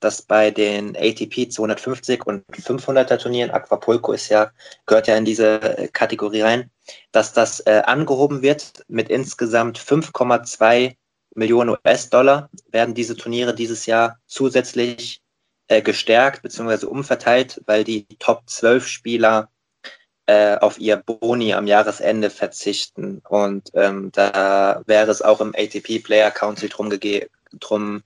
das bei den ATP 250 und 500er Turnieren, Aquapulco ist ja, gehört ja in diese Kategorie rein, dass das äh, angehoben wird mit insgesamt 5,2 Millionen US-Dollar werden diese Turniere dieses Jahr zusätzlich äh, gestärkt bzw. umverteilt, weil die Top 12 Spieler äh, auf ihr Boni am Jahresende verzichten. Und ähm, da wäre es auch im ATP Player Council drum, drum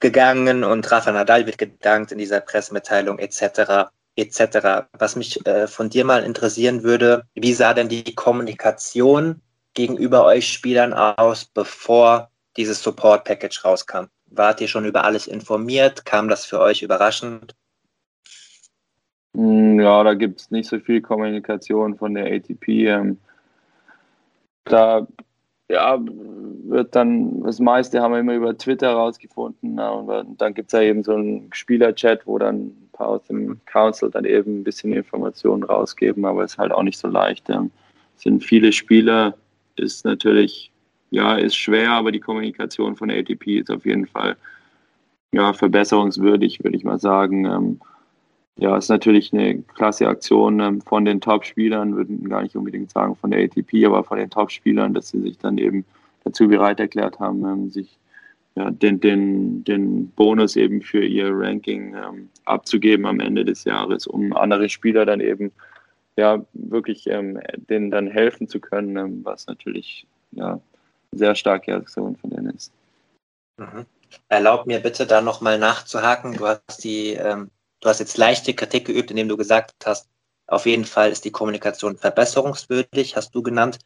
gegangen und Rafa Nadal wird gedankt in dieser Pressemitteilung etc. etc. Was mich äh, von dir mal interessieren würde, wie sah denn die Kommunikation gegenüber euch Spielern aus, bevor dieses Support Package rauskam? Wart ihr schon über alles informiert? Kam das für euch überraschend? Hm, ja, da gibt es nicht so viel Kommunikation von der ATP. Ähm, da ja, wird dann, das meiste haben wir immer über Twitter rausgefunden. und dann gibt es ja eben so einen Spielerchat, wo dann ein paar aus dem Council dann eben ein bisschen Informationen rausgeben, aber es ist halt auch nicht so leicht. Es sind viele Spieler, ist natürlich ja, ist schwer, aber die Kommunikation von ATP ist auf jeden Fall ja, verbesserungswürdig, würde ich mal sagen. Ähm, ja, ist natürlich eine klasse Aktion ähm, von den Top-Spielern, würde gar nicht unbedingt sagen von der ATP, aber von den Top-Spielern, dass sie sich dann eben dazu bereit erklärt haben, ähm, sich ja, den, den, den Bonus eben für ihr Ranking ähm, abzugeben am Ende des Jahres, um andere Spieler dann eben ja wirklich ähm, denen dann helfen zu können, ähm, was natürlich ja sehr starke Aktion von denen ist. Mhm. Erlaub mir bitte da nochmal nachzuhaken. Du hast die, ähm, du hast jetzt leichte Kritik geübt, indem du gesagt hast, auf jeden Fall ist die Kommunikation verbesserungswürdig, hast du genannt.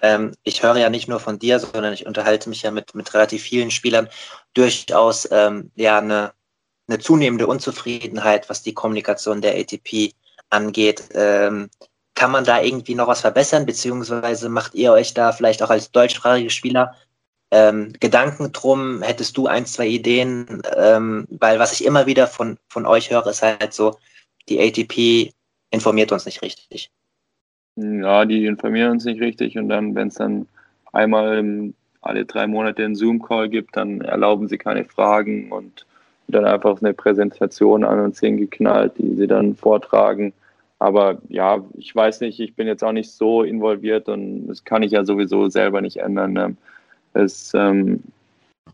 Ähm, ich höre ja nicht nur von dir, sondern ich unterhalte mich ja mit, mit relativ vielen Spielern durchaus ähm, ja eine, eine zunehmende Unzufriedenheit, was die Kommunikation der ATP angeht. Ähm, kann man da irgendwie noch was verbessern, beziehungsweise macht ihr euch da vielleicht auch als deutschsprachige Spieler ähm, Gedanken drum? Hättest du ein, zwei Ideen? Ähm, weil was ich immer wieder von, von euch höre, ist halt so, die ATP informiert uns nicht richtig. Ja, die informieren uns nicht richtig und dann, wenn es dann einmal alle drei Monate einen Zoom-Call gibt, dann erlauben sie keine Fragen und dann einfach eine Präsentation an uns hingeknallt, die sie dann vortragen. Aber ja, ich weiß nicht, ich bin jetzt auch nicht so involviert und das kann ich ja sowieso selber nicht ändern. Ne? Es, ähm,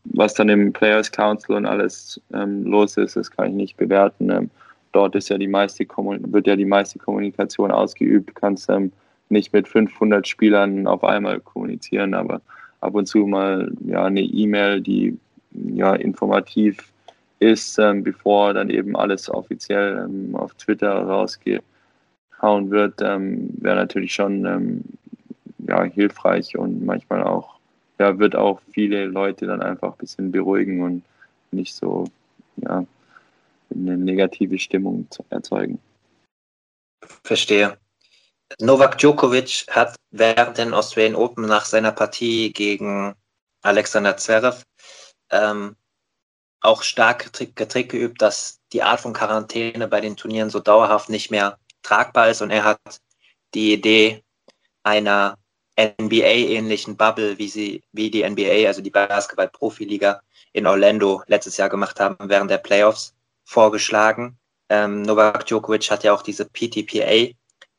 was dann im Players Council und alles ähm, los ist, das kann ich nicht bewerten. Ähm, dort ist ja die meiste wird ja die meiste Kommunikation ausgeübt. Du kannst ähm, nicht mit 500 Spielern auf einmal kommunizieren, aber ab und zu mal ja eine E-Mail, die ja informativ ist, ähm, bevor dann eben alles offiziell ähm, auf Twitter rausgehauen wird, ähm, wäre natürlich schon ähm, ja, hilfreich und manchmal auch, ja, wird auch viele Leute dann einfach ein bisschen beruhigen und nicht so, ja, eine negative Stimmung erzeugen. Verstehe. Novak Djokovic hat während den Australian Open nach seiner Partie gegen Alexander Zverev ähm, auch stark Kritik geübt, dass die Art von Quarantäne bei den Turnieren so dauerhaft nicht mehr tragbar ist und er hat die Idee einer NBA-ähnlichen Bubble, wie sie, wie die NBA, also die Basketball-Profiliga in Orlando letztes Jahr gemacht haben während der Playoffs, vorgeschlagen. Ähm, Novak Djokovic hat ja auch diese PTPA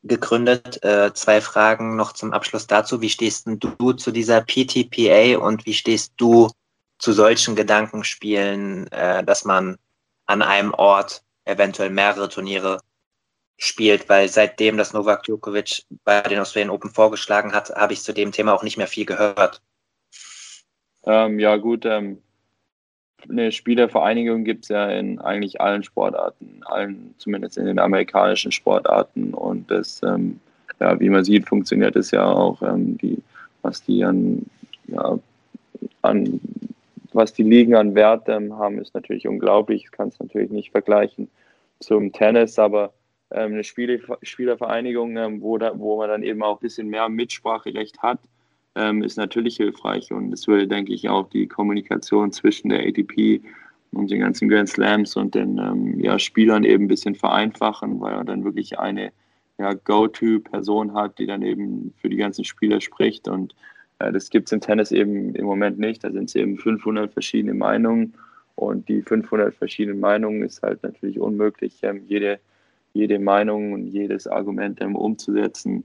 gegründet. Äh, zwei Fragen noch zum Abschluss dazu. Wie stehst du zu dieser PTPA und wie stehst du zu solchen Gedankenspielen, äh, dass man an einem Ort eventuell mehrere Turniere spielt, weil seitdem das Novak Djokovic bei den Australian Open vorgeschlagen hat, habe ich zu dem Thema auch nicht mehr viel gehört. Ähm, ja gut, ähm, eine Spielervereinigung gibt es ja in eigentlich allen Sportarten, allen, zumindest in den amerikanischen Sportarten. Und das, ähm, ja, wie man sieht, funktioniert es ja auch, ähm, die, was die an, ja, an, was die Ligen an Wert ähm, haben, ist natürlich unglaublich. Ich kann es natürlich nicht vergleichen zum Tennis, aber eine Spiele, Spielervereinigung, ähm, wo, da, wo man dann eben auch ein bisschen mehr Mitspracherecht hat, ähm, ist natürlich hilfreich. Und es würde, denke ich, auch die Kommunikation zwischen der ATP und den ganzen Grand Slams und den ähm, ja, Spielern eben ein bisschen vereinfachen, weil er dann wirklich eine ja, Go-To-Person hat, die dann eben für die ganzen Spieler spricht. Und äh, das gibt es im Tennis eben im Moment nicht. Da sind es eben 500 verschiedene Meinungen. Und die 500 verschiedenen Meinungen ist halt natürlich unmöglich, ähm, jede, jede Meinung und jedes Argument umzusetzen.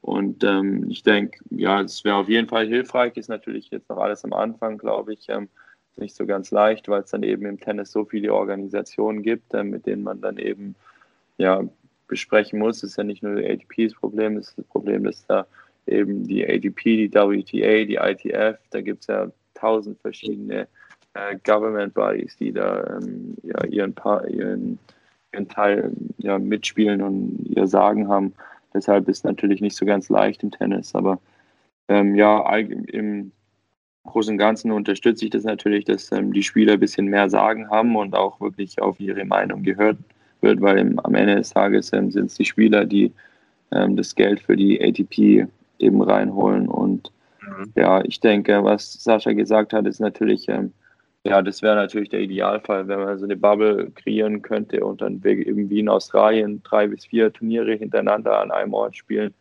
Und ähm, ich denke, ja, es wäre auf jeden Fall hilfreich, ist natürlich jetzt noch alles am Anfang, glaube ich, ähm, nicht so ganz leicht, weil es dann eben im Tennis so viele Organisationen gibt, äh, mit denen man dann eben ja, besprechen muss. Es ist ja nicht nur die ATPs Problem, es ist das Problem, dass da eben die ATP, die WTA, die ITF, da gibt es ja tausend verschiedene äh, Government Bodies, die da ähm, ja, ihren, ihren, ihren Teil ja, mitspielen und ihr Sagen haben. Deshalb ist es natürlich nicht so ganz leicht im Tennis. Aber ähm, ja, im Großen und Ganzen unterstütze ich das natürlich, dass ähm, die Spieler ein bisschen mehr Sagen haben und auch wirklich auf ihre Meinung gehört wird, weil im, am Ende des Tages ähm, sind es die Spieler, die ähm, das Geld für die ATP eben reinholen. Und mhm. ja, ich denke, was Sascha gesagt hat, ist natürlich ähm, ja, das wäre natürlich der Idealfall, wenn man so eine Bubble kreieren könnte und dann irgendwie in Australien drei bis vier Turniere hintereinander an einem Ort spielen.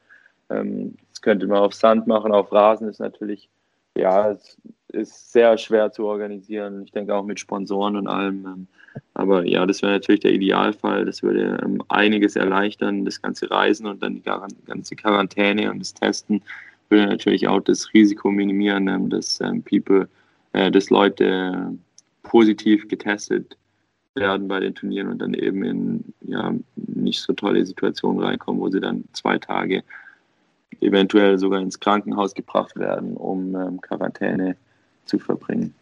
Ähm, das könnte man auf Sand machen, auf Rasen ist natürlich, ja, es ist sehr schwer zu organisieren. Ich denke auch mit Sponsoren und allem. Ähm, Aber ja, das wäre natürlich der Idealfall. Das würde ähm, einiges erleichtern, das ganze Reisen und dann die ganze Quarantäne und das Testen würde natürlich auch das Risiko minimieren, dass People, äh, dass Leute positiv getestet werden bei den Turnieren und dann eben in ja, nicht so tolle Situationen reinkommen, wo sie dann zwei Tage eventuell sogar ins Krankenhaus gebracht werden, um ähm, Quarantäne zu verbringen.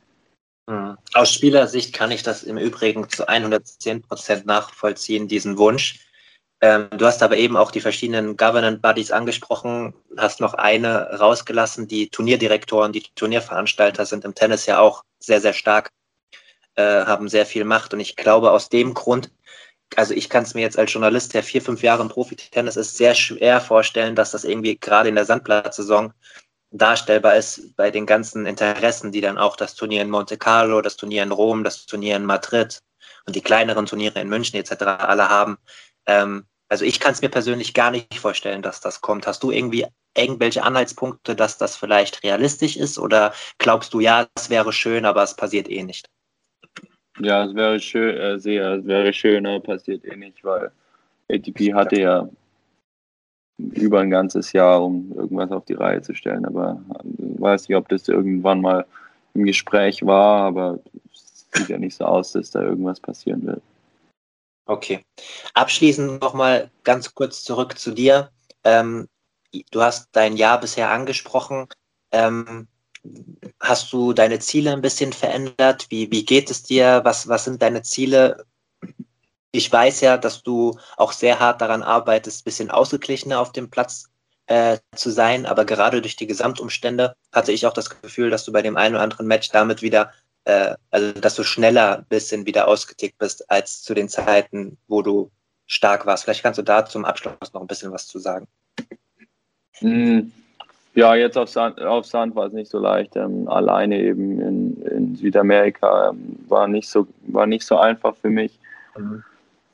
Hm. Aus Spielersicht kann ich das im Übrigen zu 110 Prozent nachvollziehen, diesen Wunsch. Ähm, du hast aber eben auch die verschiedenen Governance Bodies angesprochen, hast noch eine rausgelassen. Die Turnierdirektoren, die Turnierveranstalter sind im Tennis ja auch sehr, sehr stark, äh, haben sehr viel Macht. Und ich glaube, aus dem Grund also ich kann es mir jetzt als Journalist, der vier, fünf Jahre im Profi-Tennis ist, sehr schwer vorstellen, dass das irgendwie gerade in der Sandplatzsaison darstellbar ist bei den ganzen Interessen, die dann auch das Turnier in Monte Carlo, das Turnier in Rom, das Turnier in Madrid und die kleineren Turniere in München etc. alle haben. Ähm, also ich kann es mir persönlich gar nicht vorstellen, dass das kommt. Hast du irgendwie irgendwelche Anhaltspunkte, dass das vielleicht realistisch ist oder glaubst du, ja, es wäre schön, aber es passiert eh nicht? Ja, es wäre schön, äh, sehr, es wäre schöner, passiert eh nicht, weil ATP hatte ja über ein ganzes Jahr, um irgendwas auf die Reihe zu stellen. Aber ich äh, weiß nicht, ob das irgendwann mal im Gespräch war, aber es sieht ja nicht so aus, dass da irgendwas passieren wird. Okay. Abschließend nochmal ganz kurz zurück zu dir. Ähm, du hast dein Jahr bisher angesprochen. Ähm, hast du deine Ziele ein bisschen verändert? Wie, wie geht es dir? Was, was sind deine Ziele? Ich weiß ja, dass du auch sehr hart daran arbeitest, ein bisschen ausgeglichener auf dem Platz äh, zu sein, aber gerade durch die Gesamtumstände hatte ich auch das Gefühl, dass du bei dem einen oder anderen Match damit wieder, äh, also dass du schneller ein bisschen wieder ausgetickt bist als zu den Zeiten, wo du stark warst. Vielleicht kannst du da zum Abschluss noch ein bisschen was zu sagen. Hm, ja, jetzt auf Sand, auf Sand war es nicht so leicht. Ähm, alleine eben in, in Südamerika ähm, war, nicht so, war nicht so einfach für mich. Mhm.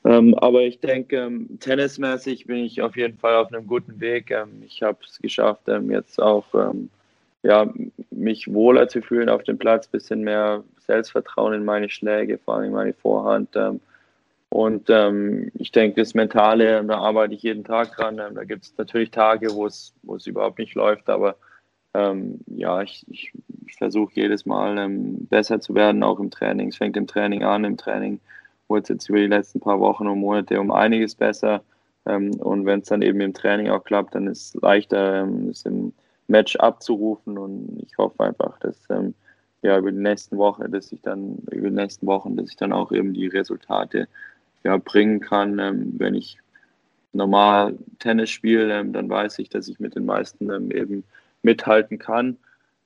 Ähm, aber ich denke, ähm, tennismäßig bin ich auf jeden Fall auf einem guten Weg. Ähm, ich habe es geschafft, ähm, jetzt auch ja, mich wohler zu fühlen auf dem Platz, bisschen mehr Selbstvertrauen in meine Schläge, vor allem in meine Vorhand. Und ähm, ich denke, das Mentale, da arbeite ich jeden Tag dran. Ähm, da gibt es natürlich Tage, wo es, wo es überhaupt nicht läuft, aber ähm, ja, ich, ich, ich versuche jedes Mal ähm, besser zu werden, auch im Training. Es fängt im Training an, im Training wurde es jetzt über die letzten paar Wochen und Monate um einiges besser. Ähm, und wenn es dann eben im Training auch klappt, dann ist es leichter, ähm, es im Match abzurufen. Und ich hoffe einfach, dass ja über die nächsten Wochen, dass ich dann über die nächsten Wochen, dass ich dann auch eben die Resultate ja, bringen kann. Ähm, wenn ich normal Tennis spiele, ähm, dann weiß ich, dass ich mit den meisten ähm, eben mithalten kann.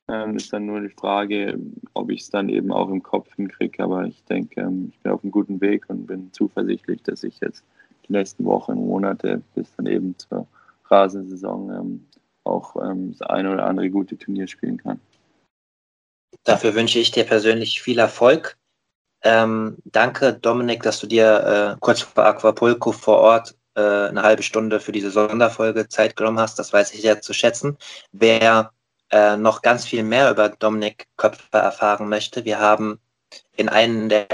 Ähm, ist dann nur die Frage, ob ich es dann eben auch im Kopf hinkriege. Aber ich denke, ähm, ich bin auf einem guten Weg und bin zuversichtlich, dass ich jetzt die nächsten Wochen, Monate bis dann eben zur Rasensaison ähm, auch das eine oder andere gute Turnier spielen kann. Dafür wünsche ich dir persönlich viel Erfolg. Ähm, danke, Dominik, dass du dir äh, kurz vor Aquapulco vor Ort äh, eine halbe Stunde für diese Sonderfolge Zeit genommen hast. Das weiß ich sehr zu schätzen. Wer äh, noch ganz viel mehr über Dominik Köpfer erfahren möchte, wir haben in einem der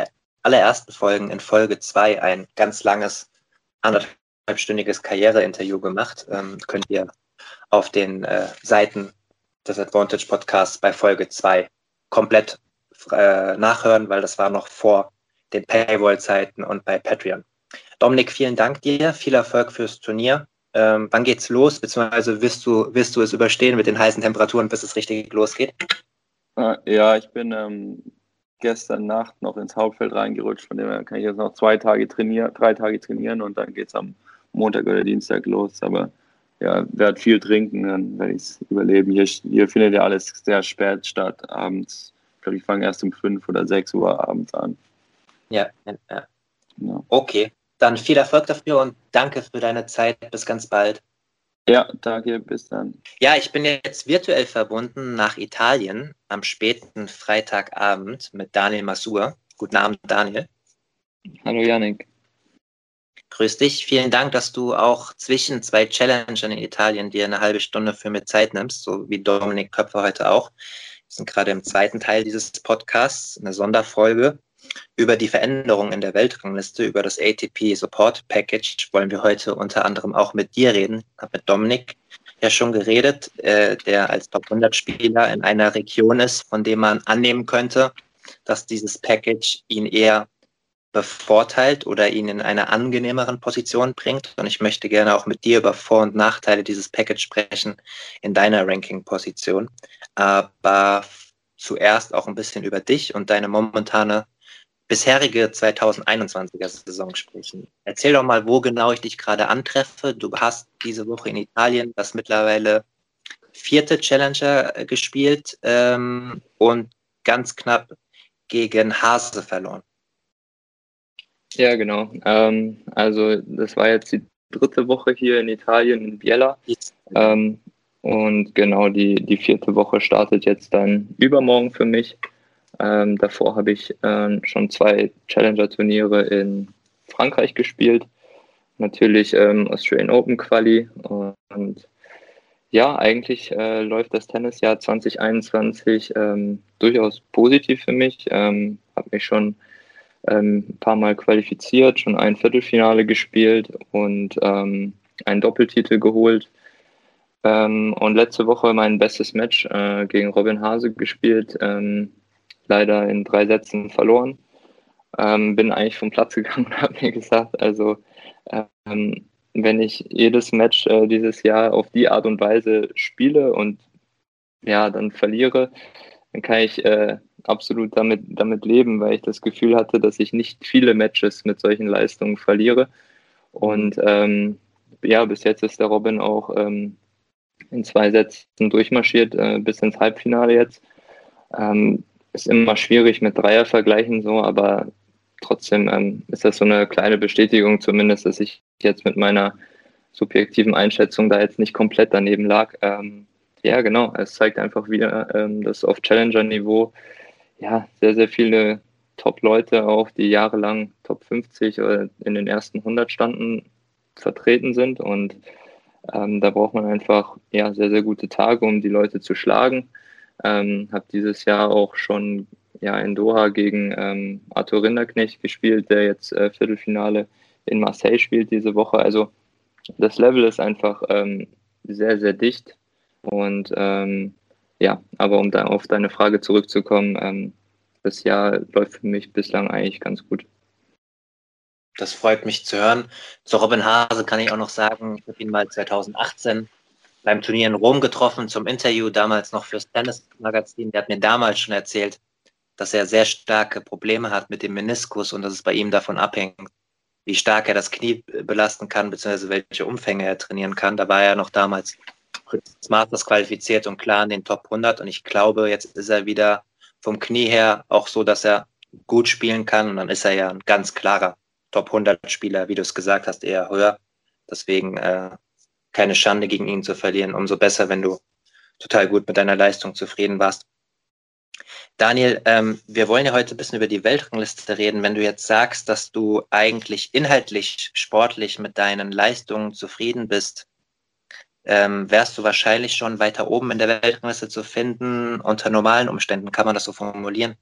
allerersten Folgen, in Folge 2, ein ganz langes, anderthalbstündiges Karriereinterview gemacht. Ähm, könnt ihr auf den äh, Seiten des Advantage Podcasts bei Folge 2 komplett äh, nachhören, weil das war noch vor den Paywall-Zeiten und bei Patreon. Dominik, vielen Dank dir, viel Erfolg fürs Turnier. Ähm, wann geht's los, beziehungsweise wirst du, wirst du es überstehen mit den heißen Temperaturen, bis es richtig losgeht? Äh, ja, ich bin ähm, gestern Nacht noch ins Hauptfeld reingerutscht, von dem her kann ich jetzt noch zwei Tage trainieren, drei Tage trainieren und dann geht es am Montag oder Dienstag los. Aber ja, werde viel trinken, dann werde ich es überleben. Hier, hier findet ja alles sehr spät statt, abends ich glaube, ich fange erst um 5 oder 6 Uhr abends an. Ja, ja, ja. Okay, dann viel Erfolg dafür und danke für deine Zeit. Bis ganz bald. Ja, danke, bis dann. Ja, ich bin jetzt virtuell verbunden nach Italien am späten Freitagabend mit Daniel Masur. Guten Abend, Daniel. Hallo, Janik. Grüß dich. Vielen Dank, dass du auch zwischen zwei Challengern in Italien dir eine halbe Stunde für mir Zeit nimmst, so wie Dominik Köpfer heute auch. Wir sind gerade im zweiten Teil dieses Podcasts, eine Sonderfolge. Über die Veränderungen in der Weltrangliste, über das ATP Support Package wollen wir heute unter anderem auch mit dir reden. Ich habe mit Dominik ja schon geredet, äh, der als Top 100 Spieler in einer Region ist, von dem man annehmen könnte, dass dieses Package ihn eher bevorteilt oder ihn in einer angenehmeren Position bringt. Und ich möchte gerne auch mit dir über Vor- und Nachteile dieses Package sprechen in deiner Ranking-Position. Aber zuerst auch ein bisschen über dich und deine momentane bisherige 2021er Saison sprechen. Erzähl doch mal, wo genau ich dich gerade antreffe. Du hast diese Woche in Italien das mittlerweile vierte Challenger äh, gespielt ähm, und ganz knapp gegen Hase verloren. Ja, genau. Ähm, also das war jetzt die dritte Woche hier in Italien, in Biella. Ähm, und genau, die, die vierte Woche startet jetzt dann übermorgen für mich. Ähm, davor habe ich äh, schon zwei Challenger-Turniere in Frankreich gespielt. Natürlich ähm, Australian Open Quali. Und ja, eigentlich äh, läuft das Tennisjahr 2021 ähm, durchaus positiv für mich. Ähm, habe mich schon ähm, ein paar Mal qualifiziert, schon ein Viertelfinale gespielt und ähm, einen Doppeltitel geholt. Ähm, und letzte Woche mein bestes Match äh, gegen Robin Hase gespielt, ähm, leider in drei Sätzen verloren. Ähm, bin eigentlich vom Platz gegangen und habe mir gesagt, also wenn ich jedes Match äh, dieses Jahr auf die Art und Weise spiele und ja, dann verliere, dann kann ich äh, absolut damit, damit leben, weil ich das Gefühl hatte, dass ich nicht viele Matches mit solchen Leistungen verliere. Und ähm, ja, bis jetzt ist der Robin auch ähm, in zwei Sätzen durchmarschiert, äh, bis ins Halbfinale jetzt. Ähm, ist immer schwierig mit Dreiervergleichen so, aber trotzdem ähm, ist das so eine kleine Bestätigung zumindest, dass ich jetzt mit meiner subjektiven Einschätzung da jetzt nicht komplett daneben lag. Ähm, ja, genau. Es zeigt einfach wieder, ähm, dass auf Challenger-Niveau ja sehr, sehr viele Top-Leute auch, die jahrelang Top 50 oder in den ersten 100 standen, vertreten sind. Und ähm, da braucht man einfach ja, sehr, sehr gute Tage, um die Leute zu schlagen. Ähm, habe dieses Jahr auch schon ja, in Doha gegen ähm, Arthur Rinderknecht gespielt, der jetzt äh, Viertelfinale in Marseille spielt diese Woche. Also das Level ist einfach ähm, sehr, sehr dicht. Und ähm, ja, aber um da auf deine Frage zurückzukommen, ähm, das Jahr läuft für mich bislang eigentlich ganz gut. Das freut mich zu hören. Zu Robin Hase kann ich auch noch sagen, ich habe ihn mal 2018 beim Turnier in Rom getroffen zum Interview, damals noch fürs Tennismagazin. Der hat mir damals schon erzählt, dass er sehr starke Probleme hat mit dem Meniskus und dass es bei ihm davon abhängt, wie stark er das Knie belasten kann, beziehungsweise welche Umfänge er trainieren kann. Da war er noch damals Masters qualifiziert und klar in den Top 100. Und ich glaube, jetzt ist er wieder vom Knie her auch so, dass er gut spielen kann. Und dann ist er ja ein ganz klarer Top 100 Spieler, wie du es gesagt hast, eher höher. Deswegen äh, keine Schande gegen ihn zu verlieren. Umso besser, wenn du total gut mit deiner Leistung zufrieden warst. Daniel, ähm, wir wollen ja heute ein bisschen über die Weltrangliste reden. Wenn du jetzt sagst, dass du eigentlich inhaltlich, sportlich mit deinen Leistungen zufrieden bist, ähm, wärst du wahrscheinlich schon weiter oben in der Weltrangliste zu finden. Unter normalen Umständen kann man das so formulieren.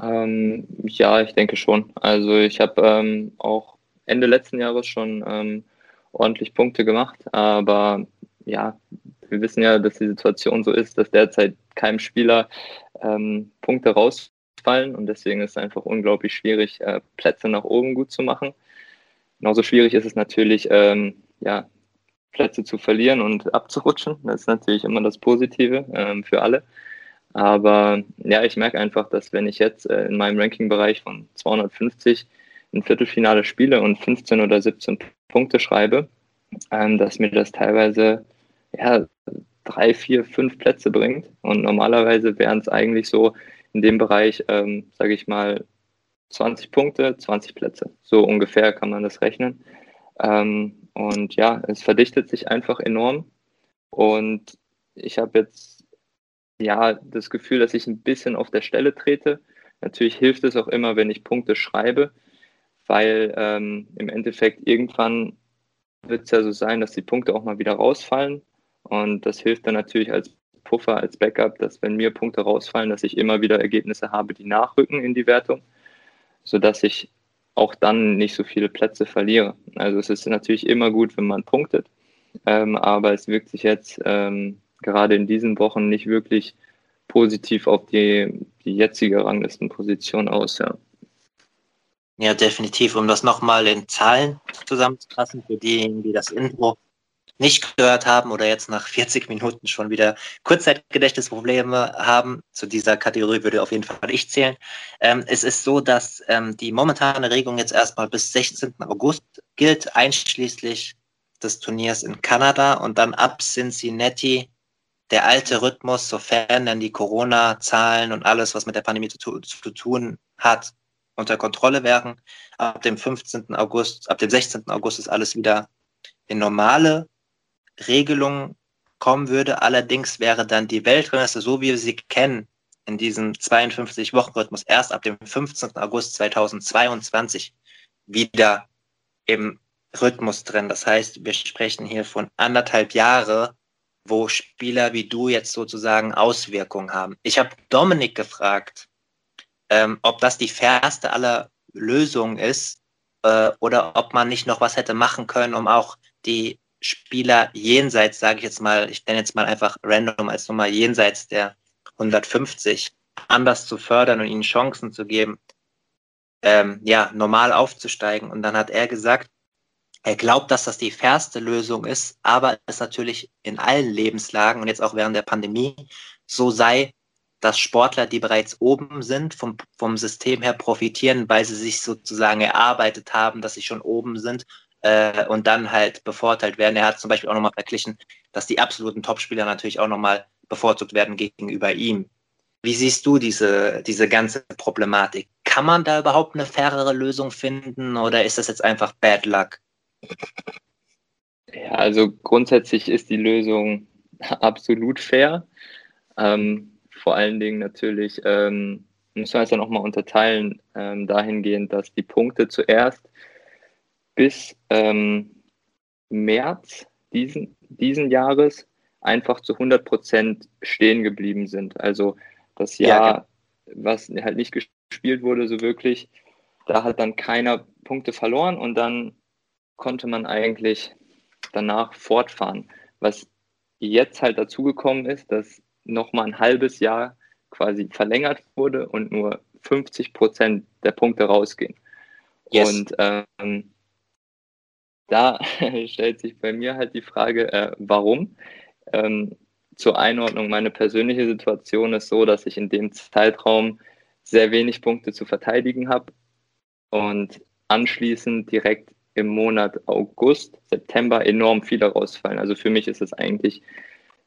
Ähm, ja, ich denke schon. Also ich habe ähm, auch Ende letzten Jahres schon ähm, ordentlich Punkte gemacht, aber ja, wir wissen ja, dass die Situation so ist, dass derzeit keinem Spieler ähm, Punkte rausfallen und deswegen ist es einfach unglaublich schwierig, äh, Plätze nach oben gut zu machen. Genauso schwierig ist es natürlich, ähm, ja, Plätze zu verlieren und abzurutschen. Das ist natürlich immer das Positive ähm, für alle. Aber ja, ich merke einfach, dass wenn ich jetzt äh, in meinem Ranking-Bereich von 250 ein Viertelfinale spiele und 15 oder 17 Punkte schreibe, ähm, dass mir das teilweise ja, drei, vier, fünf Plätze bringt. Und normalerweise wären es eigentlich so in dem Bereich, ähm, sage ich mal, 20 Punkte, 20 Plätze. So ungefähr kann man das rechnen. Ähm, und ja, es verdichtet sich einfach enorm. Und ich habe jetzt ja das Gefühl, dass ich ein bisschen auf der Stelle trete. Natürlich hilft es auch immer, wenn ich Punkte schreibe, weil ähm, im Endeffekt irgendwann wird es ja so sein, dass die Punkte auch mal wieder rausfallen. Und das hilft dann natürlich als Puffer, als Backup, dass wenn mir Punkte rausfallen, dass ich immer wieder Ergebnisse habe, die nachrücken in die Wertung, sodass ich auch dann nicht so viele Plätze verliere. Also es ist natürlich immer gut, wenn man punktet, ähm, aber es wirkt sich jetzt ähm, gerade in diesen Wochen nicht wirklich positiv auf die, die jetzige Ranglistenposition aus. Ja. ja, definitiv. Um das nochmal in Zahlen zusammenzufassen, für diejenigen, die das Intro nicht gehört haben oder jetzt nach 40 Minuten schon wieder Kurzzeitgedächtnisprobleme haben, zu dieser Kategorie würde auf jeden Fall ich zählen. Ähm, es ist so, dass ähm, die momentane Regelung jetzt erstmal bis 16. August gilt, einschließlich des Turniers in Kanada und dann ab Cincinnati der alte Rhythmus, sofern dann die Corona-Zahlen und alles, was mit der Pandemie zu, zu tun hat, unter Kontrolle wären. Ab dem 15. August, ab dem 16. August ist alles wieder in normale Regelung kommen würde. Allerdings wäre dann die Weltrangliste, so wie wir sie kennen, in diesem 52-Wochen-Rhythmus erst ab dem 15. August 2022 wieder im Rhythmus drin. Das heißt, wir sprechen hier von anderthalb Jahre, wo Spieler wie du jetzt sozusagen Auswirkungen haben. Ich habe Dominik gefragt, ähm, ob das die fairste aller Lösungen ist äh, oder ob man nicht noch was hätte machen können, um auch die Spieler jenseits, sage ich jetzt mal, ich nenne jetzt mal einfach random als Nummer jenseits der 150 anders zu fördern und ihnen Chancen zu geben, ähm, ja, normal aufzusteigen. Und dann hat er gesagt, er glaubt, dass das die fairste Lösung ist, aber es natürlich in allen Lebenslagen und jetzt auch während der Pandemie so sei, dass Sportler, die bereits oben sind, vom, vom System her profitieren, weil sie sich sozusagen erarbeitet haben, dass sie schon oben sind äh, und dann halt bevorteilt werden. Er hat zum Beispiel auch nochmal verglichen, dass die absoluten Topspieler natürlich auch nochmal bevorzugt werden gegenüber ihm. Wie siehst du diese, diese ganze Problematik? Kann man da überhaupt eine fairere Lösung finden oder ist das jetzt einfach Bad Luck? Ja, also grundsätzlich ist die Lösung absolut fair. Ähm, vor allen Dingen natürlich ähm, muss man es dann auch mal unterteilen, ähm, dahingehend, dass die Punkte zuerst bis ähm, März diesen, diesen Jahres einfach zu 100 Prozent stehen geblieben sind. Also das Jahr, ja, was halt nicht gespielt wurde, so wirklich, da hat dann keiner Punkte verloren und dann konnte man eigentlich danach fortfahren. Was jetzt halt dazugekommen ist, dass nochmal ein halbes Jahr quasi verlängert wurde und nur 50 Prozent der Punkte rausgehen. Yes. Und ähm, da stellt sich bei mir halt die Frage, äh, warum? Ähm, zur Einordnung, meine persönliche Situation ist so, dass ich in dem Zeitraum sehr wenig Punkte zu verteidigen habe und anschließend direkt im Monat August, September enorm viele rausfallen. Also für mich ist es eigentlich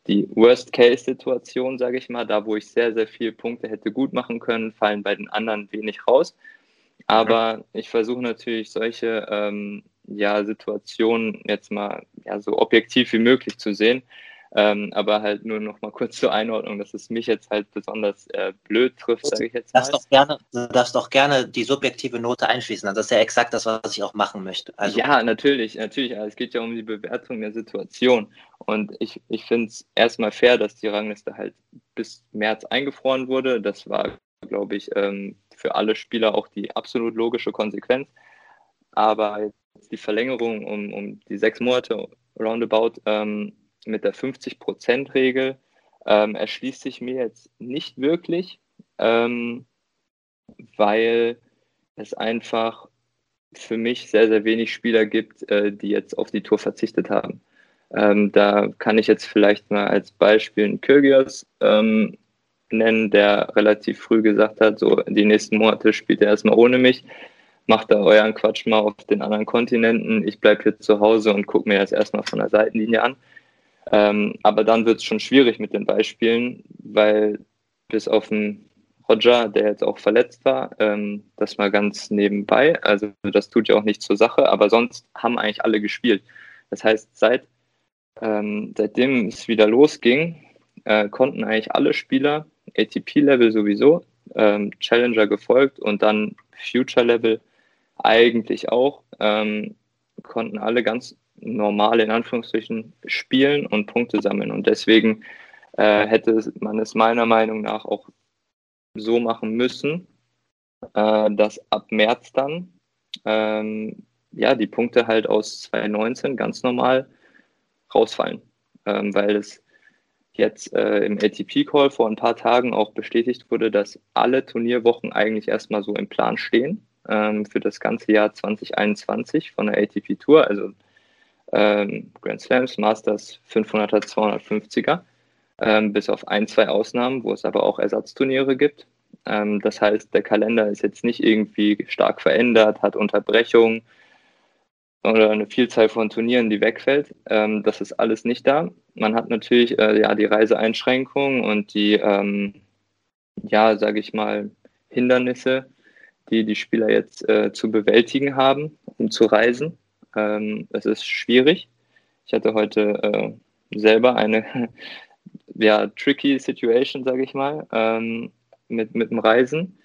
die Worst-Case-Situation, sage ich mal, da wo ich sehr, sehr viele Punkte hätte gut machen können, fallen bei den anderen wenig raus. Aber ich versuche natürlich solche ähm, ja, Situationen jetzt mal ja, so objektiv wie möglich zu sehen. Ähm, aber halt nur noch mal kurz zur Einordnung, dass es mich jetzt halt besonders äh, blöd trifft, sage ich jetzt mal. Doch gerne, du darfst doch gerne die subjektive Note einschließen. Das ist ja exakt das, was ich auch machen möchte. Also ja, natürlich, natürlich. Es geht ja um die Bewertung der Situation. Und ich, ich finde es erstmal fair, dass die Rangliste halt bis März eingefroren wurde. Das war, glaube ich, ähm, für alle Spieler auch die absolut logische Konsequenz. Aber die Verlängerung um, um die sechs Monate roundabout ähm, mit der 50-Prozent-Regel ähm, erschließt sich mir jetzt nicht wirklich, ähm, weil es einfach für mich sehr, sehr wenig Spieler gibt, äh, die jetzt auf die Tour verzichtet haben. Ähm, da kann ich jetzt vielleicht mal als Beispiel einen Kyrgios ähm, nennen, der relativ früh gesagt hat, so die nächsten Monate spielt er erstmal ohne mich macht da euren Quatsch mal auf den anderen Kontinenten. Ich bleibe hier zu Hause und gucke mir das erstmal von der Seitenlinie an. Ähm, aber dann wird es schon schwierig mit den Beispielen, weil bis auf den Roger, der jetzt auch verletzt war, ähm, das mal ganz nebenbei. Also das tut ja auch nicht zur Sache, aber sonst haben eigentlich alle gespielt. Das heißt, seit, ähm, seitdem es wieder losging, äh, konnten eigentlich alle Spieler, ATP-Level sowieso, ähm, Challenger gefolgt und dann Future-Level eigentlich auch, ähm, konnten alle ganz normal in Anführungsstrichen spielen und Punkte sammeln. Und deswegen äh, hätte man es meiner Meinung nach auch so machen müssen, äh, dass ab März dann ähm, ja die Punkte halt aus 2019 ganz normal rausfallen, ähm, weil es jetzt äh, im ATP-Call vor ein paar Tagen auch bestätigt wurde, dass alle Turnierwochen eigentlich erstmal so im Plan stehen ähm, für das ganze Jahr 2021 von der ATP Tour, also ähm, Grand Slams, Masters, 500er, 250er, ähm, bis auf ein, zwei Ausnahmen, wo es aber auch Ersatzturniere gibt. Ähm, das heißt, der Kalender ist jetzt nicht irgendwie stark verändert, hat Unterbrechungen oder eine Vielzahl von Turnieren, die wegfällt. Ähm, das ist alles nicht da. Man hat natürlich äh, ja die Reiseeinschränkungen und die, ähm, ja, sage ich mal, Hindernisse, die die Spieler jetzt äh, zu bewältigen haben, um zu reisen. Ähm, es ist schwierig. Ich hatte heute äh, selber eine ja, tricky Situation, sage ich mal, ähm, mit, mit dem Reisen,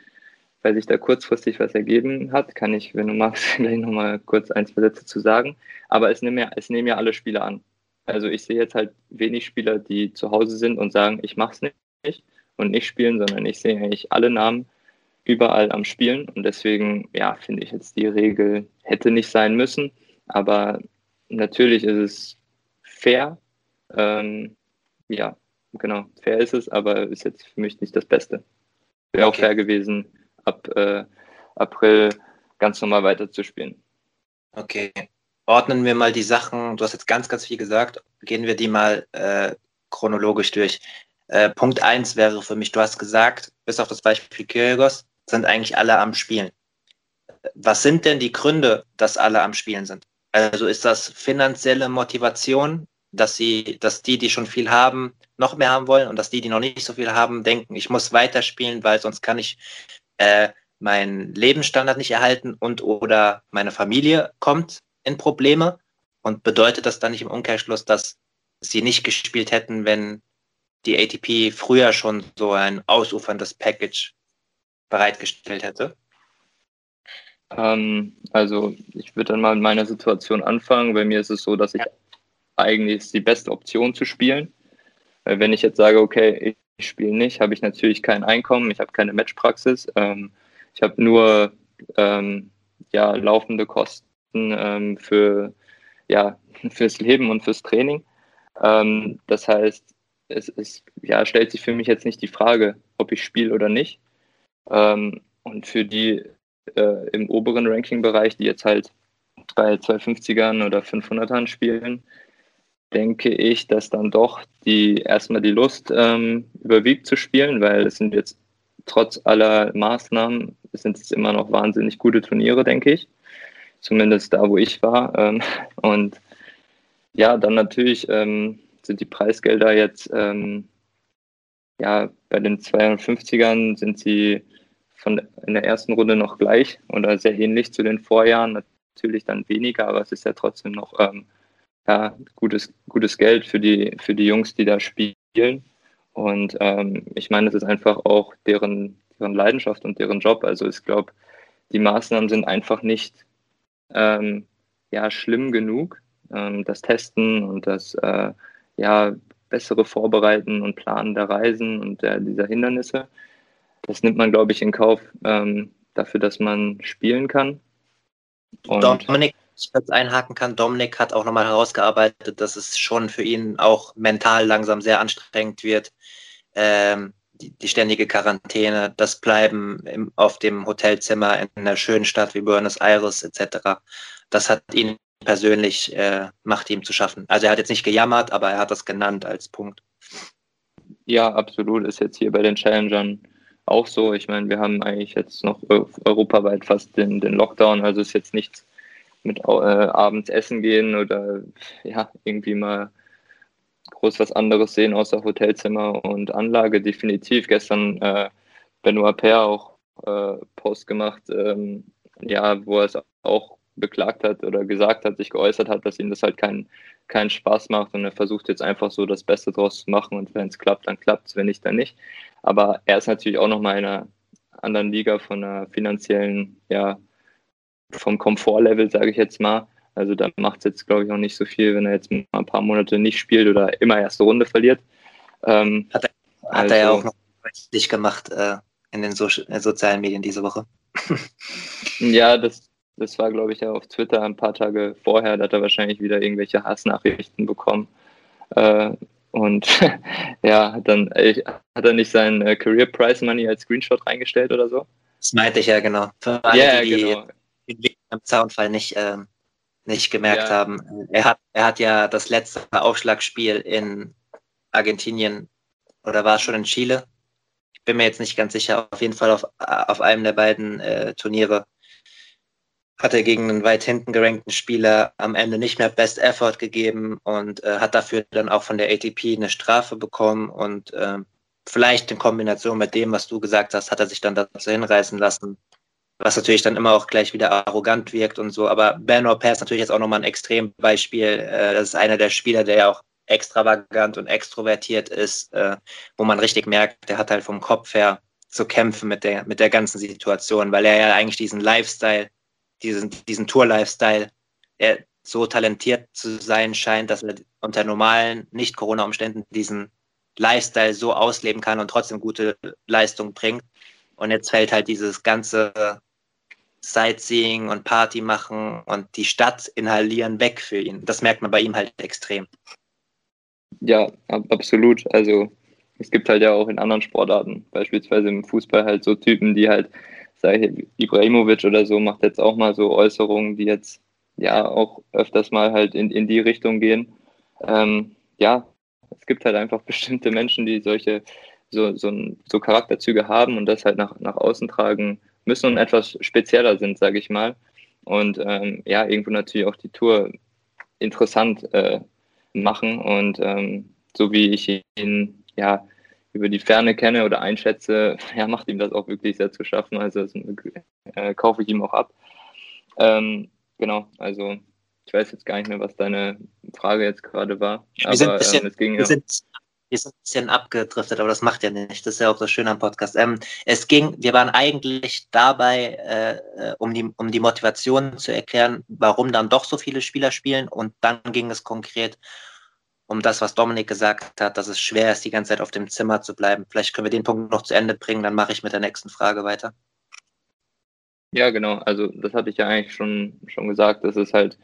weil sich da kurzfristig was ergeben hat. Kann ich, wenn du magst, gleich nochmal kurz ein, zwei Sätze zu sagen. Aber es nehmen, ja, es nehmen ja alle Spieler an. Also ich sehe jetzt halt wenig Spieler, die zu Hause sind und sagen, ich mache es nicht und nicht spielen, sondern ich sehe eigentlich alle Namen überall am Spielen und deswegen, ja, finde ich jetzt die Regel hätte nicht sein müssen. Aber natürlich ist es fair. Ähm, ja, genau, fair ist es, aber ist jetzt für mich nicht das Beste. Wäre okay. auch fair gewesen, ab äh, April ganz normal weiterzuspielen. Okay. Ordnen wir mal die Sachen, du hast jetzt ganz, ganz viel gesagt, gehen wir die mal äh, chronologisch durch. Äh, Punkt 1 wäre für mich, du hast gesagt, bis auf das Beispiel Kyrgos, sind eigentlich alle am Spielen. Was sind denn die Gründe, dass alle am Spielen sind? Also ist das finanzielle Motivation, dass sie, dass die, die schon viel haben, noch mehr haben wollen und dass die, die noch nicht so viel haben, denken, ich muss weiterspielen, weil sonst kann ich äh, meinen Lebensstandard nicht erhalten und oder meine Familie kommt in Probleme und bedeutet das dann nicht im Umkehrschluss, dass sie nicht gespielt hätten, wenn die ATP früher schon so ein ausuferndes Package bereitgestellt hätte? Ähm, also ich würde dann mal mit meiner Situation anfangen. Bei mir ist es so, dass ich ja. eigentlich ist die beste Option zu spielen. Weil wenn ich jetzt sage, okay, ich spiele nicht, habe ich natürlich kein Einkommen, ich habe keine Matchpraxis, ähm, ich habe nur ähm, ja, laufende Kosten ähm, für, ja, fürs Leben und fürs Training. Ähm, das heißt, es ist, ja, stellt sich für mich jetzt nicht die Frage, ob ich spiele oder nicht. Ähm, und für die äh, im oberen Ranking-Bereich, die jetzt halt bei 250ern oder 500ern spielen, denke ich, dass dann doch die erstmal die Lust ähm, überwiegt zu spielen, weil es sind jetzt trotz aller Maßnahmen sind es immer noch wahnsinnig gute Turniere, denke ich. Zumindest da, wo ich war. Ähm, und ja, dann natürlich ähm, sind die Preisgelder jetzt ähm, ja bei den 250ern sind sie von in der ersten Runde noch gleich oder sehr ähnlich zu den Vorjahren. Natürlich dann weniger, aber es ist ja trotzdem noch ähm, ja, gutes, gutes Geld für die, für die Jungs, die da spielen. Und ähm, ich meine, es ist einfach auch deren, deren Leidenschaft und deren Job. Also ich glaube, die Maßnahmen sind einfach nicht ähm, ja, schlimm genug. Ähm, das Testen und das äh, ja, bessere Vorbereiten und Planen der Reisen und der, dieser Hindernisse das nimmt man, glaube ich, in Kauf ähm, dafür, dass man spielen kann. Und Dominik, ich kurz einhaken kann, Dominik hat auch nochmal herausgearbeitet, dass es schon für ihn auch mental langsam sehr anstrengend wird. Ähm, die, die, ständige Quarantäne, das Bleiben im, auf dem Hotelzimmer in einer schönen Stadt wie Buenos Aires etc. Das hat ihn persönlich, äh, macht ihm zu schaffen. Also er hat jetzt nicht gejammert, aber er hat das genannt als Punkt. Ja, absolut. Ist jetzt hier bei den Challengern auch so. Ich meine, wir haben eigentlich jetzt noch europaweit fast den, den Lockdown, also ist jetzt nichts mit äh, abends essen gehen oder ja, irgendwie mal groß was anderes sehen außer Hotelzimmer und Anlage. Definitiv gestern äh, Benoit Per auch äh, Post gemacht, ähm, ja, wo er es auch beklagt hat oder gesagt hat, sich geäußert hat, dass ihm das halt keinen keinen Spaß macht und er versucht jetzt einfach so das Beste draus zu machen und wenn es klappt, dann klappt es, wenn nicht, dann nicht. Aber er ist natürlich auch nochmal in einer anderen Liga von einer finanziellen, ja, vom Komfortlevel, sage ich jetzt mal. Also da macht es jetzt, glaube ich, auch nicht so viel, wenn er jetzt mal ein paar Monate nicht spielt oder immer erste Runde verliert. Ähm, hat er, hat also, er ja auch noch richtig gemacht äh, in den so sozialen Medien diese Woche. ja, das, das war, glaube ich, ja auf Twitter ein paar Tage vorher. Da hat er wahrscheinlich wieder irgendwelche Hassnachrichten bekommen. Äh, und ja, hat dann äh, hat er nicht sein äh, Career Price Money als Screenshot reingestellt oder so? Das meinte ich ja genau. Für alle, yeah, die genau. den im Zaunfall nicht, äh, nicht gemerkt ja. haben. Er hat, er hat ja das letzte Aufschlagspiel in Argentinien oder war es schon in Chile? Ich bin mir jetzt nicht ganz sicher. Auf jeden Fall auf, auf einem der beiden äh, Turniere hat er gegen einen weit hinten gerankten Spieler am Ende nicht mehr Best Effort gegeben und äh, hat dafür dann auch von der ATP eine Strafe bekommen und äh, vielleicht in Kombination mit dem, was du gesagt hast, hat er sich dann dazu hinreißen lassen, was natürlich dann immer auch gleich wieder arrogant wirkt und so. Aber Ben Pair ist natürlich jetzt auch nochmal ein Extrembeispiel. Äh, das ist einer der Spieler, der ja auch extravagant und extrovertiert ist, äh, wo man richtig merkt, der hat halt vom Kopf her zu kämpfen mit der, mit der ganzen Situation, weil er ja eigentlich diesen Lifestyle diesen, diesen Tour-Lifestyle, er so talentiert zu sein scheint, dass er unter normalen, nicht Corona-Umständen diesen Lifestyle so ausleben kann und trotzdem gute Leistung bringt. Und jetzt fällt halt dieses ganze Sightseeing und Party machen und die Stadt inhalieren weg für ihn. Das merkt man bei ihm halt extrem. Ja, absolut. Also es gibt halt ja auch in anderen Sportarten, beispielsweise im Fußball halt so Typen, die halt sage Ibrahimovic oder so macht jetzt auch mal so Äußerungen, die jetzt ja auch öfters mal halt in, in die Richtung gehen. Ähm, ja, es gibt halt einfach bestimmte Menschen, die solche so, so, so Charakterzüge haben und das halt nach, nach außen tragen müssen und etwas spezieller sind, sage ich mal. Und ähm, ja, irgendwo natürlich auch die Tour interessant äh, machen. Und ähm, so wie ich ihn ja über die Ferne kenne oder einschätze, ja, macht ihm das auch wirklich sehr zu schaffen. Also das äh, kaufe ich ihm auch ab. Ähm, genau, also ich weiß jetzt gar nicht mehr, was deine Frage jetzt gerade war. Wir aber sind bisschen, ähm, es ging wir ja. Sind, wir sind ein bisschen abgedriftet, aber das macht ja nicht. Das ist ja auch das Schöne am Podcast. Ähm, es ging, wir waren eigentlich dabei, äh, äh um, die, um die Motivation zu erklären, warum dann doch so viele Spieler spielen. Und dann ging es konkret um das, was Dominik gesagt hat, dass es schwer ist, die ganze Zeit auf dem Zimmer zu bleiben. Vielleicht können wir den Punkt noch zu Ende bringen, dann mache ich mit der nächsten Frage weiter. Ja, genau. Also das hatte ich ja eigentlich schon, schon gesagt, dass es halt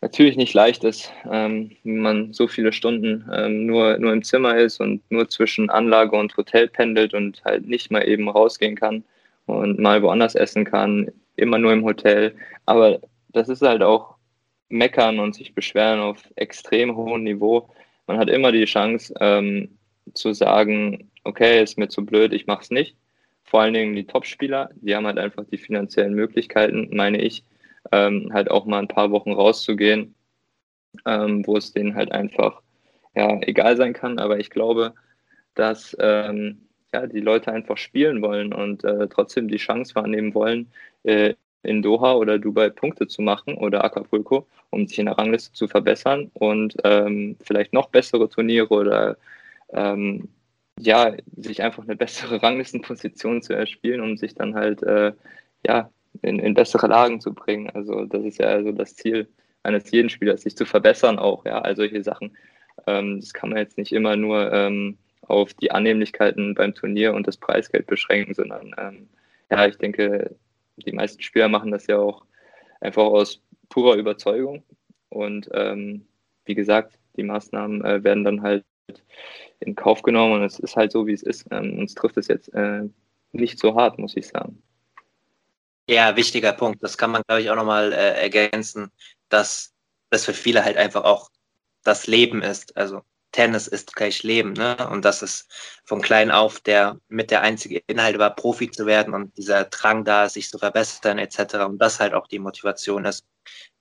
natürlich nicht leicht ist, ähm, wenn man so viele Stunden ähm, nur, nur im Zimmer ist und nur zwischen Anlage und Hotel pendelt und halt nicht mal eben rausgehen kann und mal woanders essen kann, immer nur im Hotel. Aber das ist halt auch meckern und sich beschweren auf extrem hohem Niveau. Man hat immer die Chance ähm, zu sagen, okay, ist mir zu blöd, ich mache es nicht. Vor allen Dingen die Topspieler, die haben halt einfach die finanziellen Möglichkeiten, meine ich, ähm, halt auch mal ein paar Wochen rauszugehen, ähm, wo es denen halt einfach ja, egal sein kann. Aber ich glaube, dass ähm, ja, die Leute einfach spielen wollen und äh, trotzdem die Chance wahrnehmen wollen, äh, in Doha oder Dubai Punkte zu machen oder Acapulco, um sich in der Rangliste zu verbessern und ähm, vielleicht noch bessere Turniere oder ähm, ja, sich einfach eine bessere Ranglistenposition zu erspielen, um sich dann halt äh, ja, in, in bessere Lagen zu bringen. Also das ist ja also das Ziel eines jeden Spielers, sich zu verbessern auch, ja, all solche Sachen. Ähm, das kann man jetzt nicht immer nur ähm, auf die Annehmlichkeiten beim Turnier und das Preisgeld beschränken, sondern ähm, ja, ich denke, die meisten Spieler machen das ja auch einfach aus purer Überzeugung. Und ähm, wie gesagt, die Maßnahmen äh, werden dann halt in Kauf genommen und es ist halt so, wie es ist. Ähm, uns trifft es jetzt äh, nicht so hart, muss ich sagen. Ja, wichtiger Punkt. Das kann man, glaube ich, auch nochmal äh, ergänzen, dass das für viele halt einfach auch das Leben ist. Also Tennis ist gleich Leben, ne? Und dass es von klein auf der mit der einzige Inhalt war, Profi zu werden und dieser Drang da, sich zu verbessern etc. Und das halt auch die Motivation ist,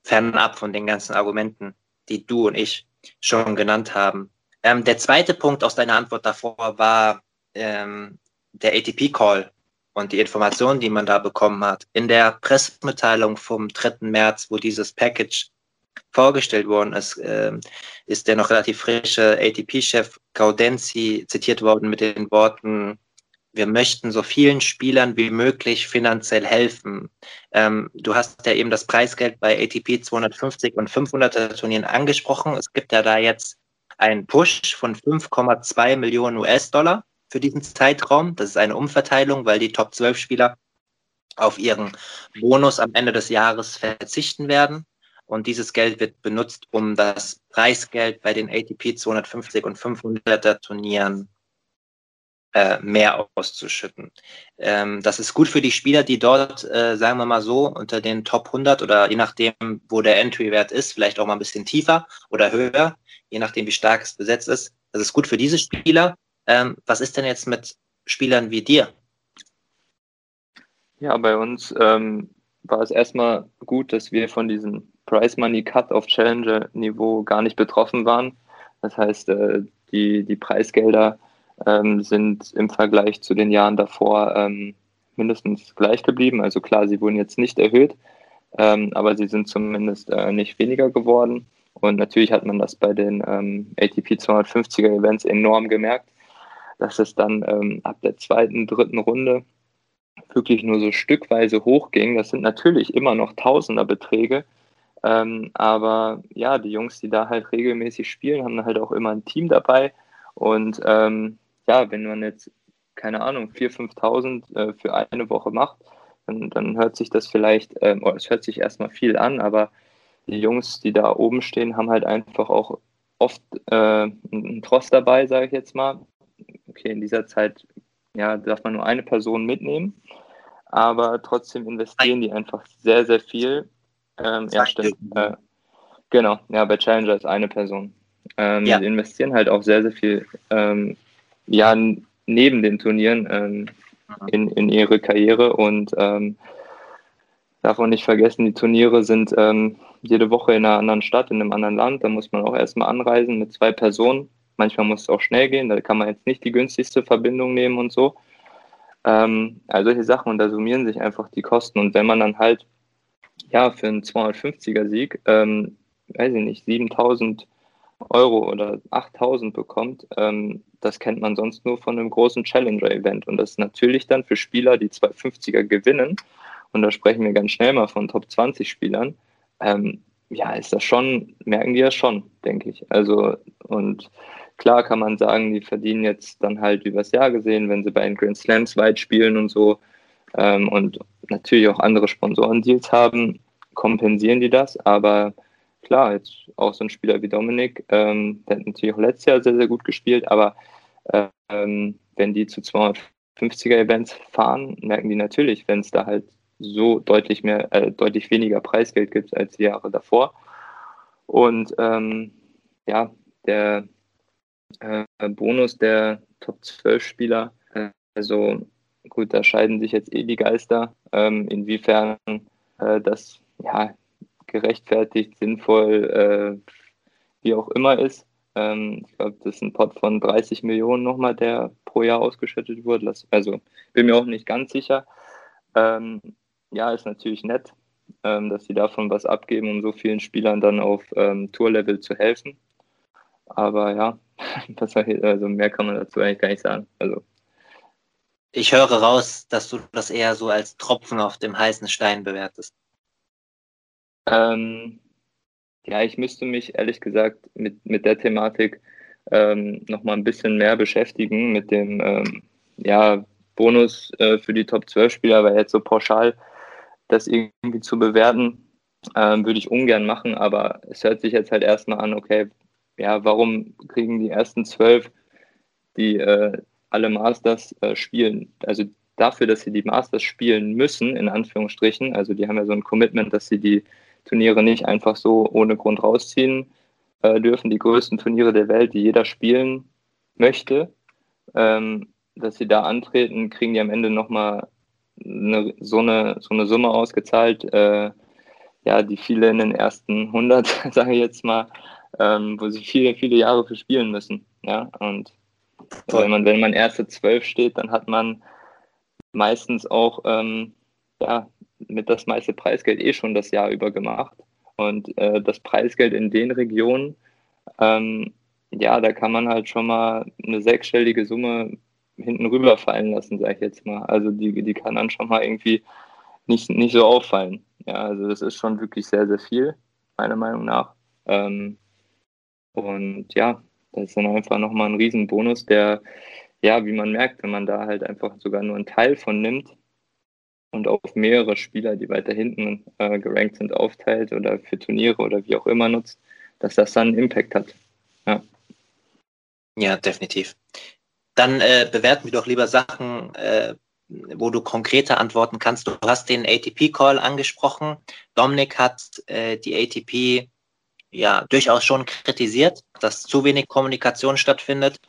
fernab von den ganzen Argumenten, die du und ich schon genannt haben. Ähm, der zweite Punkt aus deiner Antwort davor war ähm, der ATP-Call und die Informationen, die man da bekommen hat. In der Pressemitteilung vom 3. März, wo dieses Package vorgestellt worden ist, äh, ist der noch relativ frische ATP-Chef Gaudenzi zitiert worden mit den Worten, wir möchten so vielen Spielern wie möglich finanziell helfen. Ähm, du hast ja eben das Preisgeld bei ATP 250 und 500 Turnieren angesprochen. Es gibt ja da jetzt einen Push von 5,2 Millionen US-Dollar für diesen Zeitraum. Das ist eine Umverteilung, weil die Top 12 Spieler auf ihren Bonus am Ende des Jahres verzichten werden. Und dieses Geld wird benutzt, um das Preisgeld bei den ATP 250 und 500er Turnieren äh, mehr auszuschütten. Ähm, das ist gut für die Spieler, die dort, äh, sagen wir mal so, unter den Top 100 oder je nachdem, wo der Entry-Wert ist, vielleicht auch mal ein bisschen tiefer oder höher, je nachdem, wie stark es besetzt ist. Das ist gut für diese Spieler. Ähm, was ist denn jetzt mit Spielern wie dir? Ja, bei uns ähm, war es erstmal gut, dass wir von diesem Price Money Cut auf Challenger Niveau gar nicht betroffen waren. Das heißt, äh, die, die Preisgelder ähm, sind im Vergleich zu den Jahren davor ähm, mindestens gleich geblieben. Also klar, sie wurden jetzt nicht erhöht, ähm, aber sie sind zumindest äh, nicht weniger geworden. Und natürlich hat man das bei den ähm, ATP 250er Events enorm gemerkt, dass es dann ähm, ab der zweiten, dritten Runde wirklich nur so stückweise hochging. Das sind natürlich immer noch Tausenderbeträge, ähm, aber ja, die Jungs, die da halt regelmäßig spielen, haben halt auch immer ein Team dabei. Und ähm, ja, wenn man jetzt, keine Ahnung, 4.000, 5.000 äh, für eine Woche macht, dann, dann hört sich das vielleicht, ähm, oder es hört sich erstmal viel an, aber die Jungs, die da oben stehen, haben halt einfach auch oft äh, einen Tross dabei, sage ich jetzt mal. Okay, in dieser Zeit ja, darf man nur eine Person mitnehmen, aber trotzdem investieren die einfach sehr, sehr viel. Ähm, ja, stimmt. Äh, genau, ja, bei Challenger ist eine Person. Ähm, ja. Die investieren halt auch sehr, sehr viel ähm, ja, neben den Turnieren ähm, in, in ihre Karriere und ähm, darf man nicht vergessen, die Turniere sind ähm, jede Woche in einer anderen Stadt, in einem anderen Land. Da muss man auch erstmal anreisen mit zwei Personen. Manchmal muss es auch schnell gehen, da kann man jetzt nicht die günstigste Verbindung nehmen und so. Ähm, also solche Sachen und da summieren sich einfach die Kosten. Und wenn man dann halt ja für einen 250er Sieg, ähm, weiß ich nicht, 7000 Euro oder 8000 bekommt, ähm, das kennt man sonst nur von einem großen Challenger-Event. Und das ist natürlich dann für Spieler, die 250er gewinnen, und da sprechen wir ganz schnell mal von Top 20 Spielern, ähm, ja, ist das schon, merken die ja schon, denke ich. Also, und klar kann man sagen, die verdienen jetzt dann halt übers Jahr gesehen, wenn sie bei den Grand Slams weit spielen und so ähm, und natürlich auch andere Sponsorendeals haben, kompensieren die das, aber klar, jetzt auch so ein Spieler wie Dominik, ähm, der hat natürlich auch letztes Jahr sehr, sehr gut gespielt, aber ähm, wenn die zu 250er Events fahren, merken die natürlich, wenn es da halt so deutlich mehr, äh, deutlich weniger Preisgeld gibt als die Jahre davor. Und ähm, ja, der äh, Bonus der Top 12 Spieler, äh, also gut, da scheiden sich jetzt eh die Geister, ähm, inwiefern äh, das ja gerechtfertigt, sinnvoll, äh, wie auch immer ist. Ähm, ich glaube, das ist ein Pot von 30 Millionen nochmal, der pro Jahr ausgeschüttet wurde. Also bin mir auch nicht ganz sicher. Ähm, ja, ist natürlich nett, ähm, dass sie davon was abgeben, um so vielen Spielern dann auf ähm, Tourlevel zu helfen. Aber ja, also mehr kann man dazu eigentlich gar nicht sagen. Also ich höre raus, dass du das eher so als Tropfen auf dem heißen Stein bewertest. Ähm, ja, ich müsste mich ehrlich gesagt mit, mit der Thematik ähm, nochmal ein bisschen mehr beschäftigen, mit dem ähm, ja, Bonus äh, für die Top 12 Spieler, weil jetzt so pauschal das irgendwie zu bewerten, ähm, würde ich ungern machen, aber es hört sich jetzt halt erstmal an, okay, ja, warum kriegen die ersten zwölf, die äh, alle Masters äh, spielen, also dafür, dass sie die Masters spielen müssen, in Anführungsstrichen, also die haben ja so ein Commitment, dass sie die Turniere nicht einfach so ohne Grund rausziehen äh, dürfen. Die größten Turniere der Welt, die jeder spielen möchte, ähm, dass sie da antreten, kriegen die am Ende nochmal eine, so, eine, so eine Summe ausgezahlt, äh, ja, die viele in den ersten 100, sage ich jetzt mal, ähm, wo sie viele, viele Jahre für spielen müssen. Ja, und wenn man, wenn man erste zwölf steht, dann hat man meistens auch ähm, ja, mit das meiste Preisgeld eh schon das Jahr über gemacht. Und äh, das Preisgeld in den Regionen, ähm, ja, da kann man halt schon mal eine sechsstellige Summe hinten rüberfallen lassen, sage ich jetzt mal. Also die, die kann dann schon mal irgendwie nicht, nicht so auffallen. Ja, also das ist schon wirklich sehr, sehr viel, meiner Meinung nach. Ähm, und ja, das ist dann einfach nochmal ein Riesenbonus, der, ja, wie man merkt, wenn man da halt einfach sogar nur einen Teil von nimmt und auf mehrere Spieler, die weiter hinten äh, gerankt sind, aufteilt oder für Turniere oder wie auch immer nutzt, dass das dann einen Impact hat. Ja, ja definitiv. Dann äh, bewerten wir doch lieber Sachen, äh, wo du konkreter antworten kannst. Du hast den ATP-Call angesprochen. Dominik hat äh, die ATP ja durchaus schon kritisiert, dass zu wenig Kommunikation stattfindet,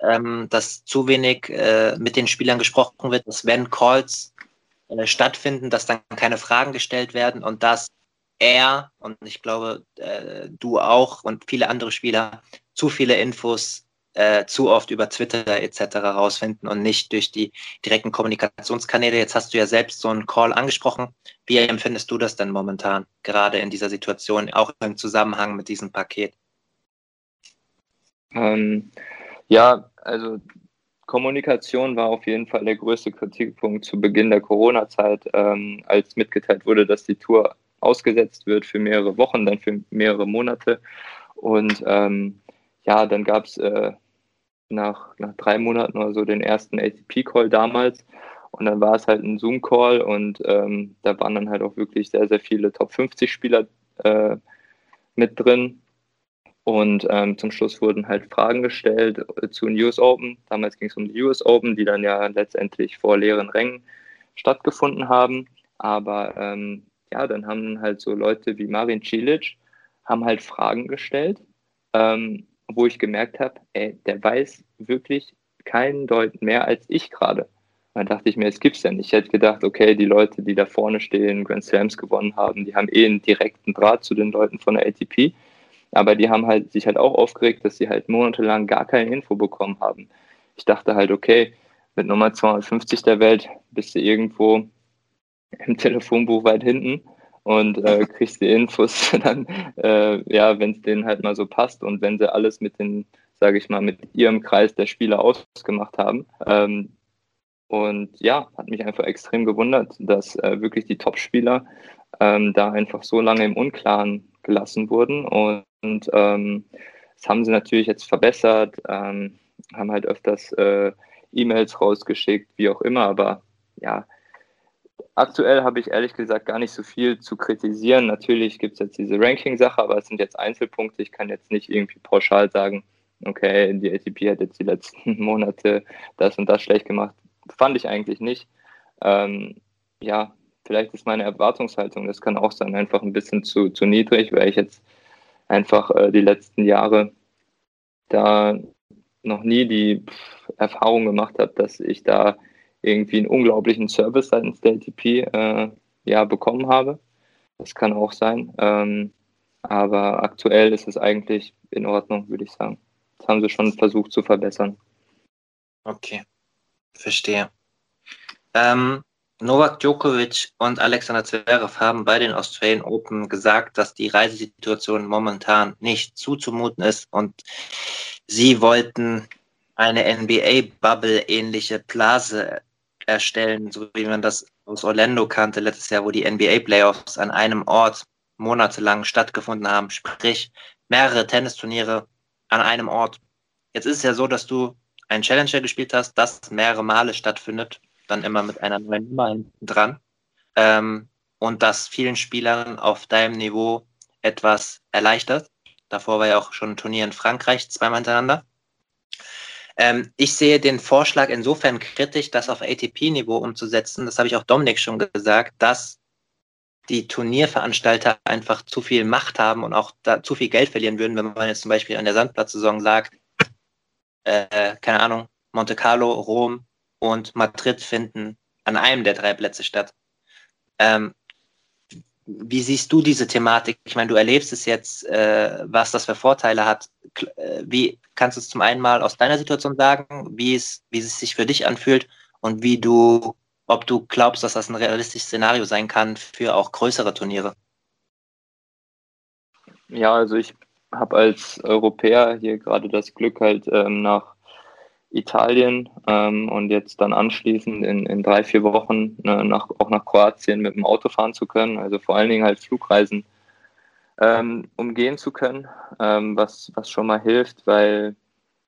ähm, dass zu wenig äh, mit den Spielern gesprochen wird, dass wenn Calls äh, stattfinden, dass dann keine Fragen gestellt werden und dass er und ich glaube äh, du auch und viele andere Spieler zu viele Infos äh, zu oft über Twitter etc. rausfinden und nicht durch die direkten Kommunikationskanäle. Jetzt hast du ja selbst so einen Call angesprochen. Wie empfindest du das denn momentan, gerade in dieser Situation, auch im Zusammenhang mit diesem Paket? Ähm, ja, also Kommunikation war auf jeden Fall der größte Kritikpunkt zu Beginn der Corona-Zeit, ähm, als mitgeteilt wurde, dass die Tour ausgesetzt wird für mehrere Wochen, dann für mehrere Monate. Und ähm, ja, dann gab es äh, nach, nach drei Monaten oder so den ersten ATP-Call damals. Und dann war es halt ein Zoom-Call und ähm, da waren dann halt auch wirklich sehr, sehr viele Top 50 Spieler äh, mit drin. Und ähm, zum Schluss wurden halt Fragen gestellt äh, zu den US Open. Damals ging es um die US Open, die dann ja letztendlich vor leeren Rängen stattgefunden haben. Aber ähm, ja, dann haben halt so Leute wie Marin Cilic haben halt Fragen gestellt. Ähm, wo ich gemerkt habe, ey, der weiß wirklich keinen Deut mehr als ich gerade. Dann dachte ich mir, es gibt's ja nicht. Ich hätte gedacht, okay, die Leute, die da vorne stehen, Grand Slams gewonnen haben, die haben eh einen direkten Draht zu den Leuten von der ATP. Aber die haben halt sich halt auch aufgeregt, dass sie halt monatelang gar keine Info bekommen haben. Ich dachte halt, okay, mit Nummer 250 der Welt bist du irgendwo im Telefonbuch weit hinten und äh, kriegst die Infos dann, äh, ja, wenn es denen halt mal so passt und wenn sie alles mit den, sage ich mal, mit ihrem Kreis der Spieler ausgemacht haben. Ähm, und ja, hat mich einfach extrem gewundert, dass äh, wirklich die Top-Spieler ähm, da einfach so lange im Unklaren gelassen wurden. Und, ähm, das haben sie natürlich jetzt verbessert, ähm, haben halt öfters äh, E-Mails rausgeschickt, wie auch immer, aber ja, Aktuell habe ich ehrlich gesagt gar nicht so viel zu kritisieren. Natürlich gibt es jetzt diese Ranking-Sache, aber es sind jetzt Einzelpunkte. Ich kann jetzt nicht irgendwie pauschal sagen, okay, die ATP hat jetzt die letzten Monate das und das schlecht gemacht. Fand ich eigentlich nicht. Ähm, ja, vielleicht ist meine Erwartungshaltung, das kann auch sein, einfach ein bisschen zu, zu niedrig, weil ich jetzt einfach äh, die letzten Jahre da noch nie die Erfahrung gemacht habe, dass ich da irgendwie einen unglaublichen Service seitens der ATP äh, ja, bekommen habe. Das kann auch sein. Ähm, aber aktuell ist es eigentlich in Ordnung, würde ich sagen. Das haben sie schon versucht zu verbessern. Okay, verstehe. Ähm, Novak Djokovic und Alexander Zverev haben bei den Australian Open gesagt, dass die Reisesituation momentan nicht zuzumuten ist und sie wollten eine NBA-Bubble-ähnliche Blase erstellen, so wie man das aus Orlando kannte letztes Jahr, wo die NBA-Playoffs an einem Ort monatelang stattgefunden haben, sprich mehrere Tennisturniere an einem Ort. Jetzt ist es ja so, dass du einen Challenger gespielt hast, das mehrere Male stattfindet, dann immer mit einer neuen Nummer hinten dran. Ähm, und das vielen Spielern auf deinem Niveau etwas erleichtert. Davor war ja auch schon ein Turnier in Frankreich zweimal hintereinander. Ähm, ich sehe den Vorschlag insofern kritisch, das auf ATP-Niveau umzusetzen. Das habe ich auch Dominik schon gesagt, dass die Turnierveranstalter einfach zu viel Macht haben und auch da zu viel Geld verlieren würden, wenn man jetzt zum Beispiel an der Sandplatzsaison sagt, äh, keine Ahnung, Monte Carlo, Rom und Madrid finden an einem der drei Plätze statt. Ähm, wie siehst du diese Thematik? Ich meine, du erlebst es jetzt, äh, was das für Vorteile hat. Äh, wie kannst du es zum einen mal aus deiner Situation sagen, wie es, wie es sich für dich anfühlt und wie du, ob du glaubst, dass das ein realistisches Szenario sein kann für auch größere Turniere? Ja, also ich habe als Europäer hier gerade das Glück, halt ähm, nach Italien ähm, und jetzt dann anschließend in, in drei, vier Wochen äh, nach, auch nach Kroatien mit dem Auto fahren zu können. Also vor allen Dingen halt Flugreisen ähm, umgehen zu können, ähm, was, was schon mal hilft, weil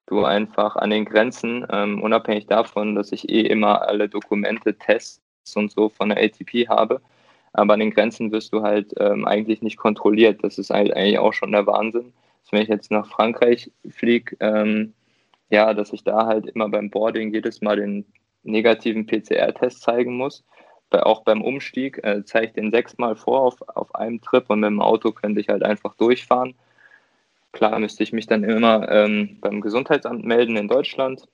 du einfach an den Grenzen, ähm, unabhängig davon, dass ich eh immer alle Dokumente, Tests und so von der ATP habe, aber an den Grenzen wirst du halt ähm, eigentlich nicht kontrolliert. Das ist halt eigentlich auch schon der Wahnsinn. Dass wenn ich jetzt nach Frankreich fliege, ähm, ja, dass ich da halt immer beim Boarding jedes Mal den negativen PCR-Test zeigen muss. Bei, auch beim Umstieg äh, zeige ich den sechsmal vor auf, auf einem Trip und mit dem Auto könnte ich halt einfach durchfahren. Klar müsste ich mich dann immer ähm, beim Gesundheitsamt melden in Deutschland.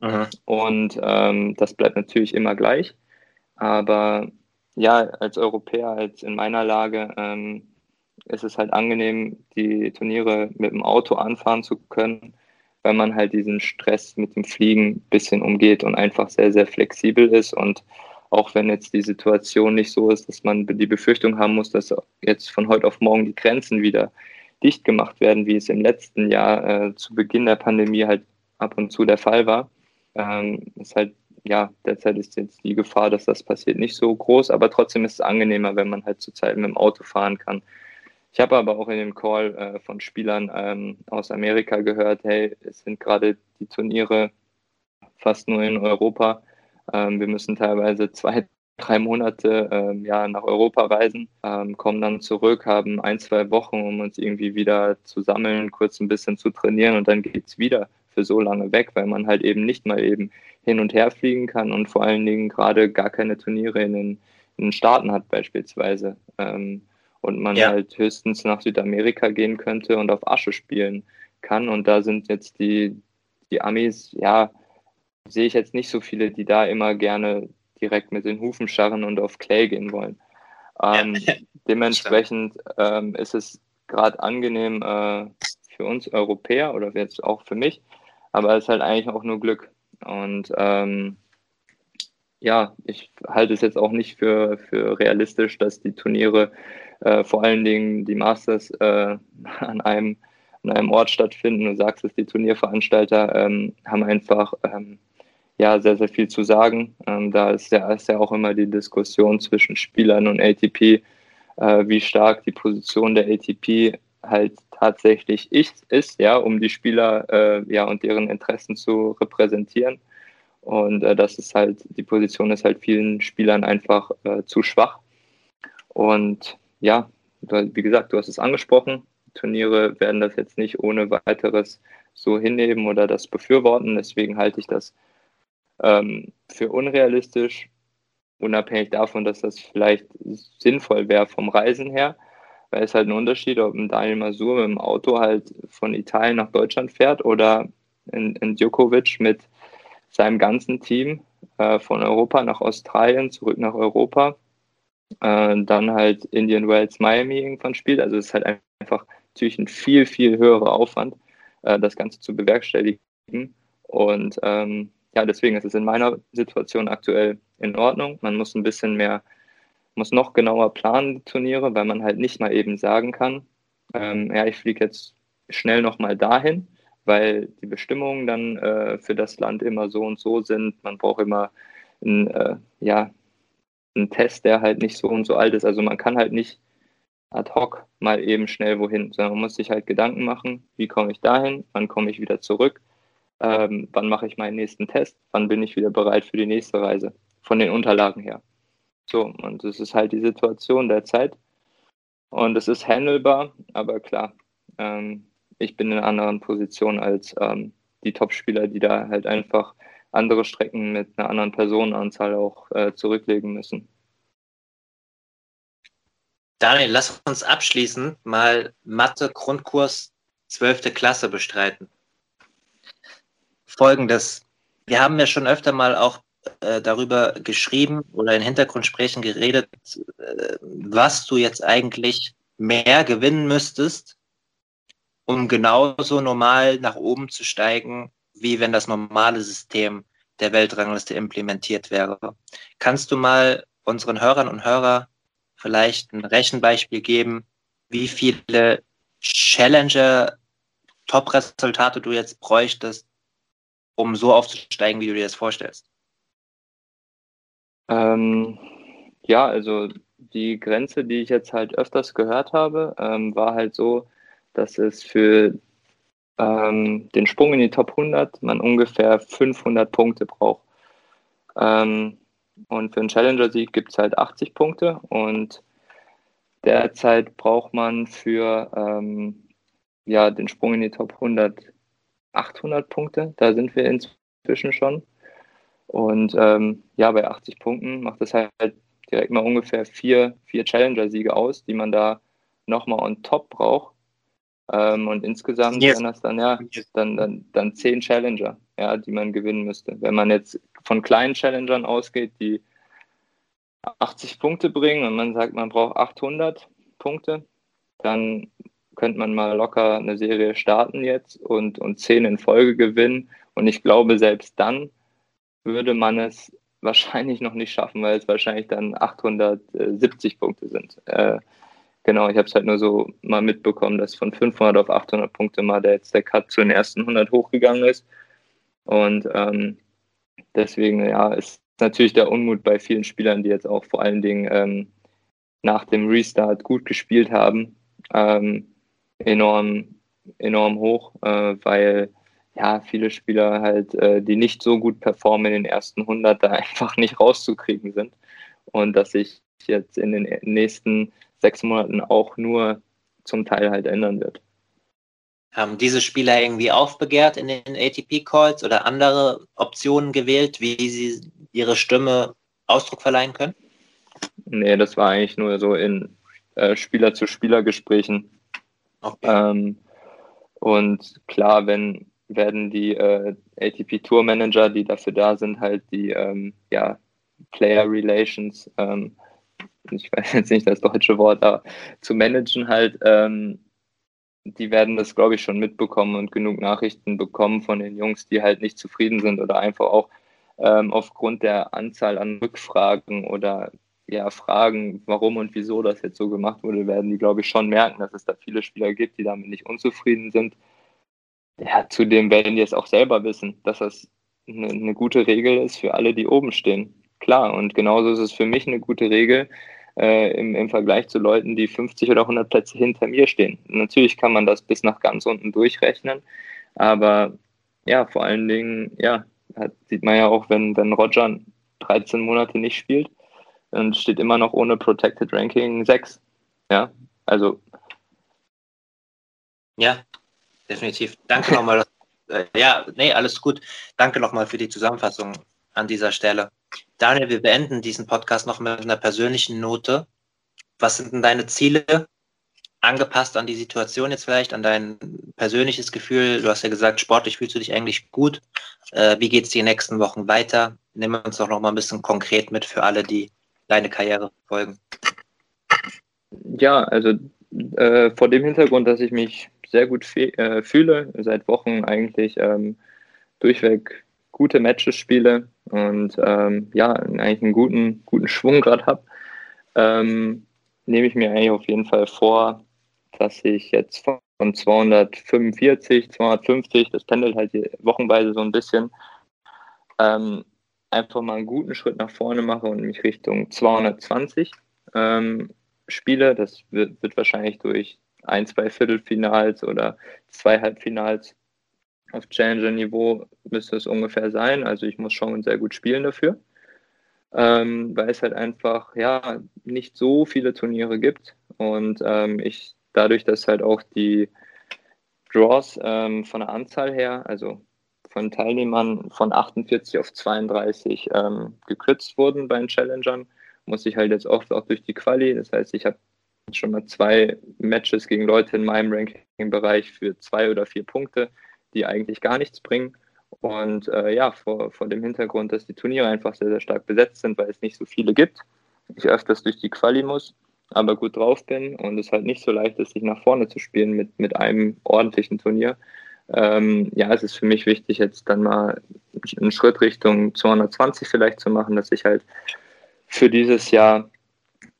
Mhm. Und ähm, das bleibt natürlich immer gleich. Aber ja, als Europäer, als in meiner Lage, ähm, ist es halt angenehm, die Turniere mit dem Auto anfahren zu können, weil man halt diesen Stress mit dem Fliegen ein bisschen umgeht und einfach sehr, sehr flexibel ist. Und auch wenn jetzt die Situation nicht so ist, dass man die Befürchtung haben muss, dass jetzt von heute auf morgen die Grenzen wieder dicht gemacht werden, wie es im letzten Jahr äh, zu Beginn der Pandemie halt ab und zu der Fall war, ähm, ist halt, ja, derzeit ist jetzt die Gefahr, dass das passiert, nicht so groß, aber trotzdem ist es angenehmer, wenn man halt zurzeit mit dem Auto fahren kann. Ich habe aber auch in dem Call äh, von Spielern ähm, aus Amerika gehört, hey, es sind gerade die Turniere fast nur in Europa. Ähm, wir müssen teilweise zwei, drei Monate ähm, ja, nach Europa reisen, ähm, kommen dann zurück, haben ein, zwei Wochen, um uns irgendwie wieder zu sammeln, kurz ein bisschen zu trainieren und dann geht es wieder für so lange weg, weil man halt eben nicht mal eben hin und her fliegen kann und vor allen Dingen gerade gar keine Turniere in den, in den Staaten hat beispielsweise. Ähm, und man ja. halt höchstens nach Südamerika gehen könnte und auf Asche spielen kann. Und da sind jetzt die, die Amis, ja, sehe ich jetzt nicht so viele, die da immer gerne direkt mit den Hufen scharren und auf Clay gehen wollen. Ähm, ja. Dementsprechend ähm, ist es gerade angenehm äh, für uns Europäer oder jetzt auch für mich, aber es ist halt eigentlich auch nur Glück. Und ähm, ja, ich halte es jetzt auch nicht für, für realistisch, dass die Turniere, äh, vor allen Dingen die Masters, äh, an, einem, an einem Ort stattfinden. Du sagst es, die Turnierveranstalter ähm, haben einfach ähm, ja sehr, sehr viel zu sagen. Ähm, da ist ja, ist ja auch immer die Diskussion zwischen Spielern und ATP, äh, wie stark die Position der ATP halt tatsächlich ist, ja, um die Spieler äh, ja und deren Interessen zu repräsentieren. Und äh, das ist halt, die Position ist halt vielen Spielern einfach äh, zu schwach. Und ja, wie gesagt, du hast es angesprochen. Turniere werden das jetzt nicht ohne weiteres so hinnehmen oder das befürworten. Deswegen halte ich das ähm, für unrealistisch, unabhängig davon, dass das vielleicht sinnvoll wäre vom Reisen her, weil es halt ein Unterschied, ob ein Daniel Masur mit dem Auto halt von Italien nach Deutschland fährt oder in, in Djokovic mit seinem ganzen Team äh, von Europa nach Australien, zurück nach Europa, äh, dann halt Indian Wells, Miami irgendwann spielt. Also es ist halt einfach natürlich ein viel, viel höherer Aufwand, äh, das Ganze zu bewerkstelligen. Und ähm, ja, deswegen ist es in meiner Situation aktuell in Ordnung. Man muss ein bisschen mehr, muss noch genauer planen, die Turniere, weil man halt nicht mal eben sagen kann, ähm, ja, ich fliege jetzt schnell nochmal dahin, weil die Bestimmungen dann äh, für das Land immer so und so sind. Man braucht immer ein, äh, ja, einen Test, der halt nicht so und so alt ist. Also man kann halt nicht ad hoc mal eben schnell wohin, sondern man muss sich halt Gedanken machen, wie komme ich dahin, wann komme ich wieder zurück ähm, wann mache ich meinen nächsten Test, wann bin ich wieder bereit für die nächste Reise, von den Unterlagen her. So, und das ist halt die Situation der Zeit. Und es ist handelbar, aber klar, ähm, ich bin in einer anderen Position als ähm, die Topspieler, die da halt einfach andere Strecken mit einer anderen Personenanzahl auch äh, zurücklegen müssen. Daniel, lass uns abschließend mal Mathe Grundkurs 12. Klasse bestreiten folgendes. Wir haben ja schon öfter mal auch äh, darüber geschrieben oder in Hintergrundsprechen geredet, äh, was du jetzt eigentlich mehr gewinnen müsstest, um genauso normal nach oben zu steigen, wie wenn das normale System der Weltrangliste implementiert wäre. Kannst du mal unseren Hörern und Hörer vielleicht ein Rechenbeispiel geben, wie viele Challenger Top-Resultate du jetzt bräuchtest, um so aufzusteigen, wie du dir das vorstellst? Ähm, ja, also die Grenze, die ich jetzt halt öfters gehört habe, ähm, war halt so, dass es für ähm, den Sprung in die Top 100 man ungefähr 500 Punkte braucht. Ähm, und für einen Challenger-Sieg gibt es halt 80 Punkte und derzeit braucht man für ähm, ja, den Sprung in die Top 100 800 Punkte. Da sind wir inzwischen schon. Und ähm, ja, bei 80 Punkten macht das halt direkt mal ungefähr vier, vier Challenger-Siege aus, die man da nochmal on top braucht. Ähm, und insgesamt yes. wären das dann ja dann, dann, dann zehn Challenger, ja, die man gewinnen müsste. Wenn man jetzt von kleinen Challengern ausgeht, die 80 Punkte bringen und man sagt, man braucht 800 Punkte, dann könnte man mal locker eine Serie starten jetzt und, und zehn in Folge gewinnen. Und ich glaube, selbst dann würde man es wahrscheinlich noch nicht schaffen, weil es wahrscheinlich dann 870 Punkte sind. Äh, genau, ich habe es halt nur so mal mitbekommen, dass von 500 auf 800 Punkte mal der, jetzt der Cut zu den ersten 100 hochgegangen ist. Und ähm, deswegen, ja, ist natürlich der Unmut bei vielen Spielern, die jetzt auch vor allen Dingen ähm, nach dem Restart gut gespielt haben, ähm, enorm, enorm hoch, äh, weil ja, viele Spieler halt, äh, die nicht so gut performen in den ersten 100, da einfach nicht rauszukriegen sind. Und dass sich jetzt in den nächsten sechs Monaten auch nur zum Teil halt ändern wird. Haben diese Spieler irgendwie aufbegehrt in den ATP-Calls oder andere Optionen gewählt, wie sie ihre Stimme Ausdruck verleihen können? Nee, das war eigentlich nur so in äh, Spieler-zu-Spieler-Gesprächen. Okay. Ähm, und klar, wenn werden die äh, ATP Tour Manager, die dafür da sind, halt die ähm, ja, Player Relations, ähm, ich weiß jetzt nicht das deutsche Wort, aber zu managen halt, ähm, die werden das, glaube ich, schon mitbekommen und genug Nachrichten bekommen von den Jungs, die halt nicht zufrieden sind oder einfach auch ähm, aufgrund der Anzahl an Rückfragen oder ja, Fragen, warum und wieso das jetzt so gemacht wurde, werden die, glaube ich, schon merken, dass es da viele Spieler gibt, die damit nicht unzufrieden sind. Ja, zudem werden die es auch selber wissen, dass das eine, eine gute Regel ist für alle, die oben stehen. Klar, und genauso ist es für mich eine gute Regel äh, im, im Vergleich zu Leuten, die 50 oder 100 Plätze hinter mir stehen. Natürlich kann man das bis nach ganz unten durchrechnen, aber ja, vor allen Dingen, ja, hat, sieht man ja auch, wenn, wenn Roger 13 Monate nicht spielt, und steht immer noch ohne Protected Ranking 6. Ja, also. Ja, definitiv. Danke nochmal. Äh, ja, nee, alles gut. Danke nochmal für die Zusammenfassung an dieser Stelle. Daniel, wir beenden diesen Podcast noch mit einer persönlichen Note. Was sind denn deine Ziele angepasst an die Situation jetzt vielleicht, an dein persönliches Gefühl? Du hast ja gesagt, sportlich fühlst du dich eigentlich gut. Äh, wie geht es die nächsten Wochen weiter? Nimm uns doch noch mal ein bisschen konkret mit für alle, die deine Karriere folgen? Ja, also äh, vor dem Hintergrund, dass ich mich sehr gut äh, fühle, seit Wochen eigentlich ähm, durchweg gute Matches spiele und ähm, ja, eigentlich einen guten, guten Schwung gerade habe, ähm, nehme ich mir eigentlich auf jeden Fall vor, dass ich jetzt von 245, 250, das pendelt halt wochenweise so ein bisschen, ähm, einfach mal einen guten Schritt nach vorne mache und mich Richtung 220 ähm, spiele. Das wird, wird wahrscheinlich durch ein, zwei Viertelfinals oder zwei Halbfinals auf Challenger-Niveau müsste es ungefähr sein. Also ich muss schon sehr gut spielen dafür, ähm, weil es halt einfach ja nicht so viele Turniere gibt und ähm, ich dadurch, dass halt auch die Draws ähm, von der Anzahl her, also von Teilnehmern von 48 auf 32 ähm, gekürzt wurden bei den Challengern, muss ich halt jetzt oft auch durch die Quali. Das heißt, ich habe schon mal zwei Matches gegen Leute in meinem Ranking-Bereich für zwei oder vier Punkte, die eigentlich gar nichts bringen. Und äh, ja, vor, vor dem Hintergrund, dass die Turniere einfach sehr, sehr stark besetzt sind, weil es nicht so viele gibt, ich öfters durch die Quali muss, aber gut drauf bin. Und es halt nicht so leicht ist, sich nach vorne zu spielen mit, mit einem ordentlichen Turnier, ähm, ja, es ist für mich wichtig, jetzt dann mal einen Schritt Richtung 220 vielleicht zu machen, dass ich halt für dieses Jahr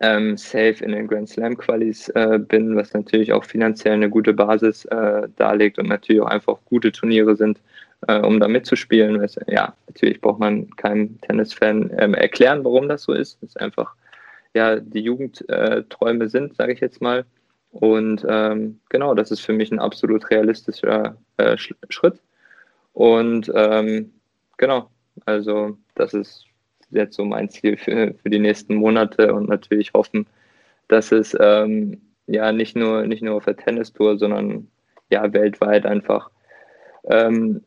ähm, safe in den Grand Slam Qualis äh, bin, was natürlich auch finanziell eine gute Basis äh, darlegt und natürlich auch einfach gute Turniere sind, äh, um da mitzuspielen. Weil, ja, natürlich braucht man keinem Tennisfan ähm, erklären, warum das so ist. Es ist einfach, ja, die Jugendträume sind, sage ich jetzt mal. Und ähm, genau, das ist für mich ein absolut realistischer äh, Schritt. Und ähm, genau, also das ist jetzt so mein Ziel für, für die nächsten Monate und natürlich hoffen, dass es ähm, ja nicht nur, nicht nur auf der Tennistour, sondern ja weltweit einfach ähm,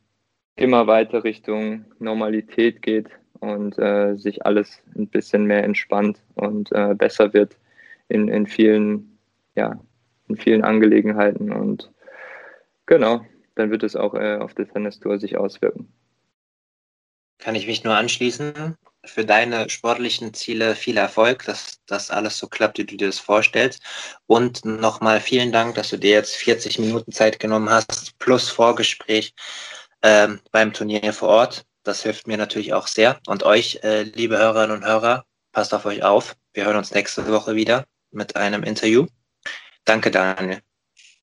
immer weiter Richtung Normalität geht und äh, sich alles ein bisschen mehr entspannt und äh, besser wird in, in vielen, ja, in vielen Angelegenheiten. Und genau, dann wird es auch äh, auf der Tennistour sich auswirken. Kann ich mich nur anschließen. Für deine sportlichen Ziele viel Erfolg, dass das alles so klappt, wie du dir das vorstellst. Und nochmal vielen Dank, dass du dir jetzt 40 Minuten Zeit genommen hast, plus Vorgespräch ähm, beim Turnier vor Ort. Das hilft mir natürlich auch sehr. Und euch, äh, liebe Hörerinnen und Hörer, passt auf euch auf. Wir hören uns nächste Woche wieder mit einem Interview. Danke, Daniel.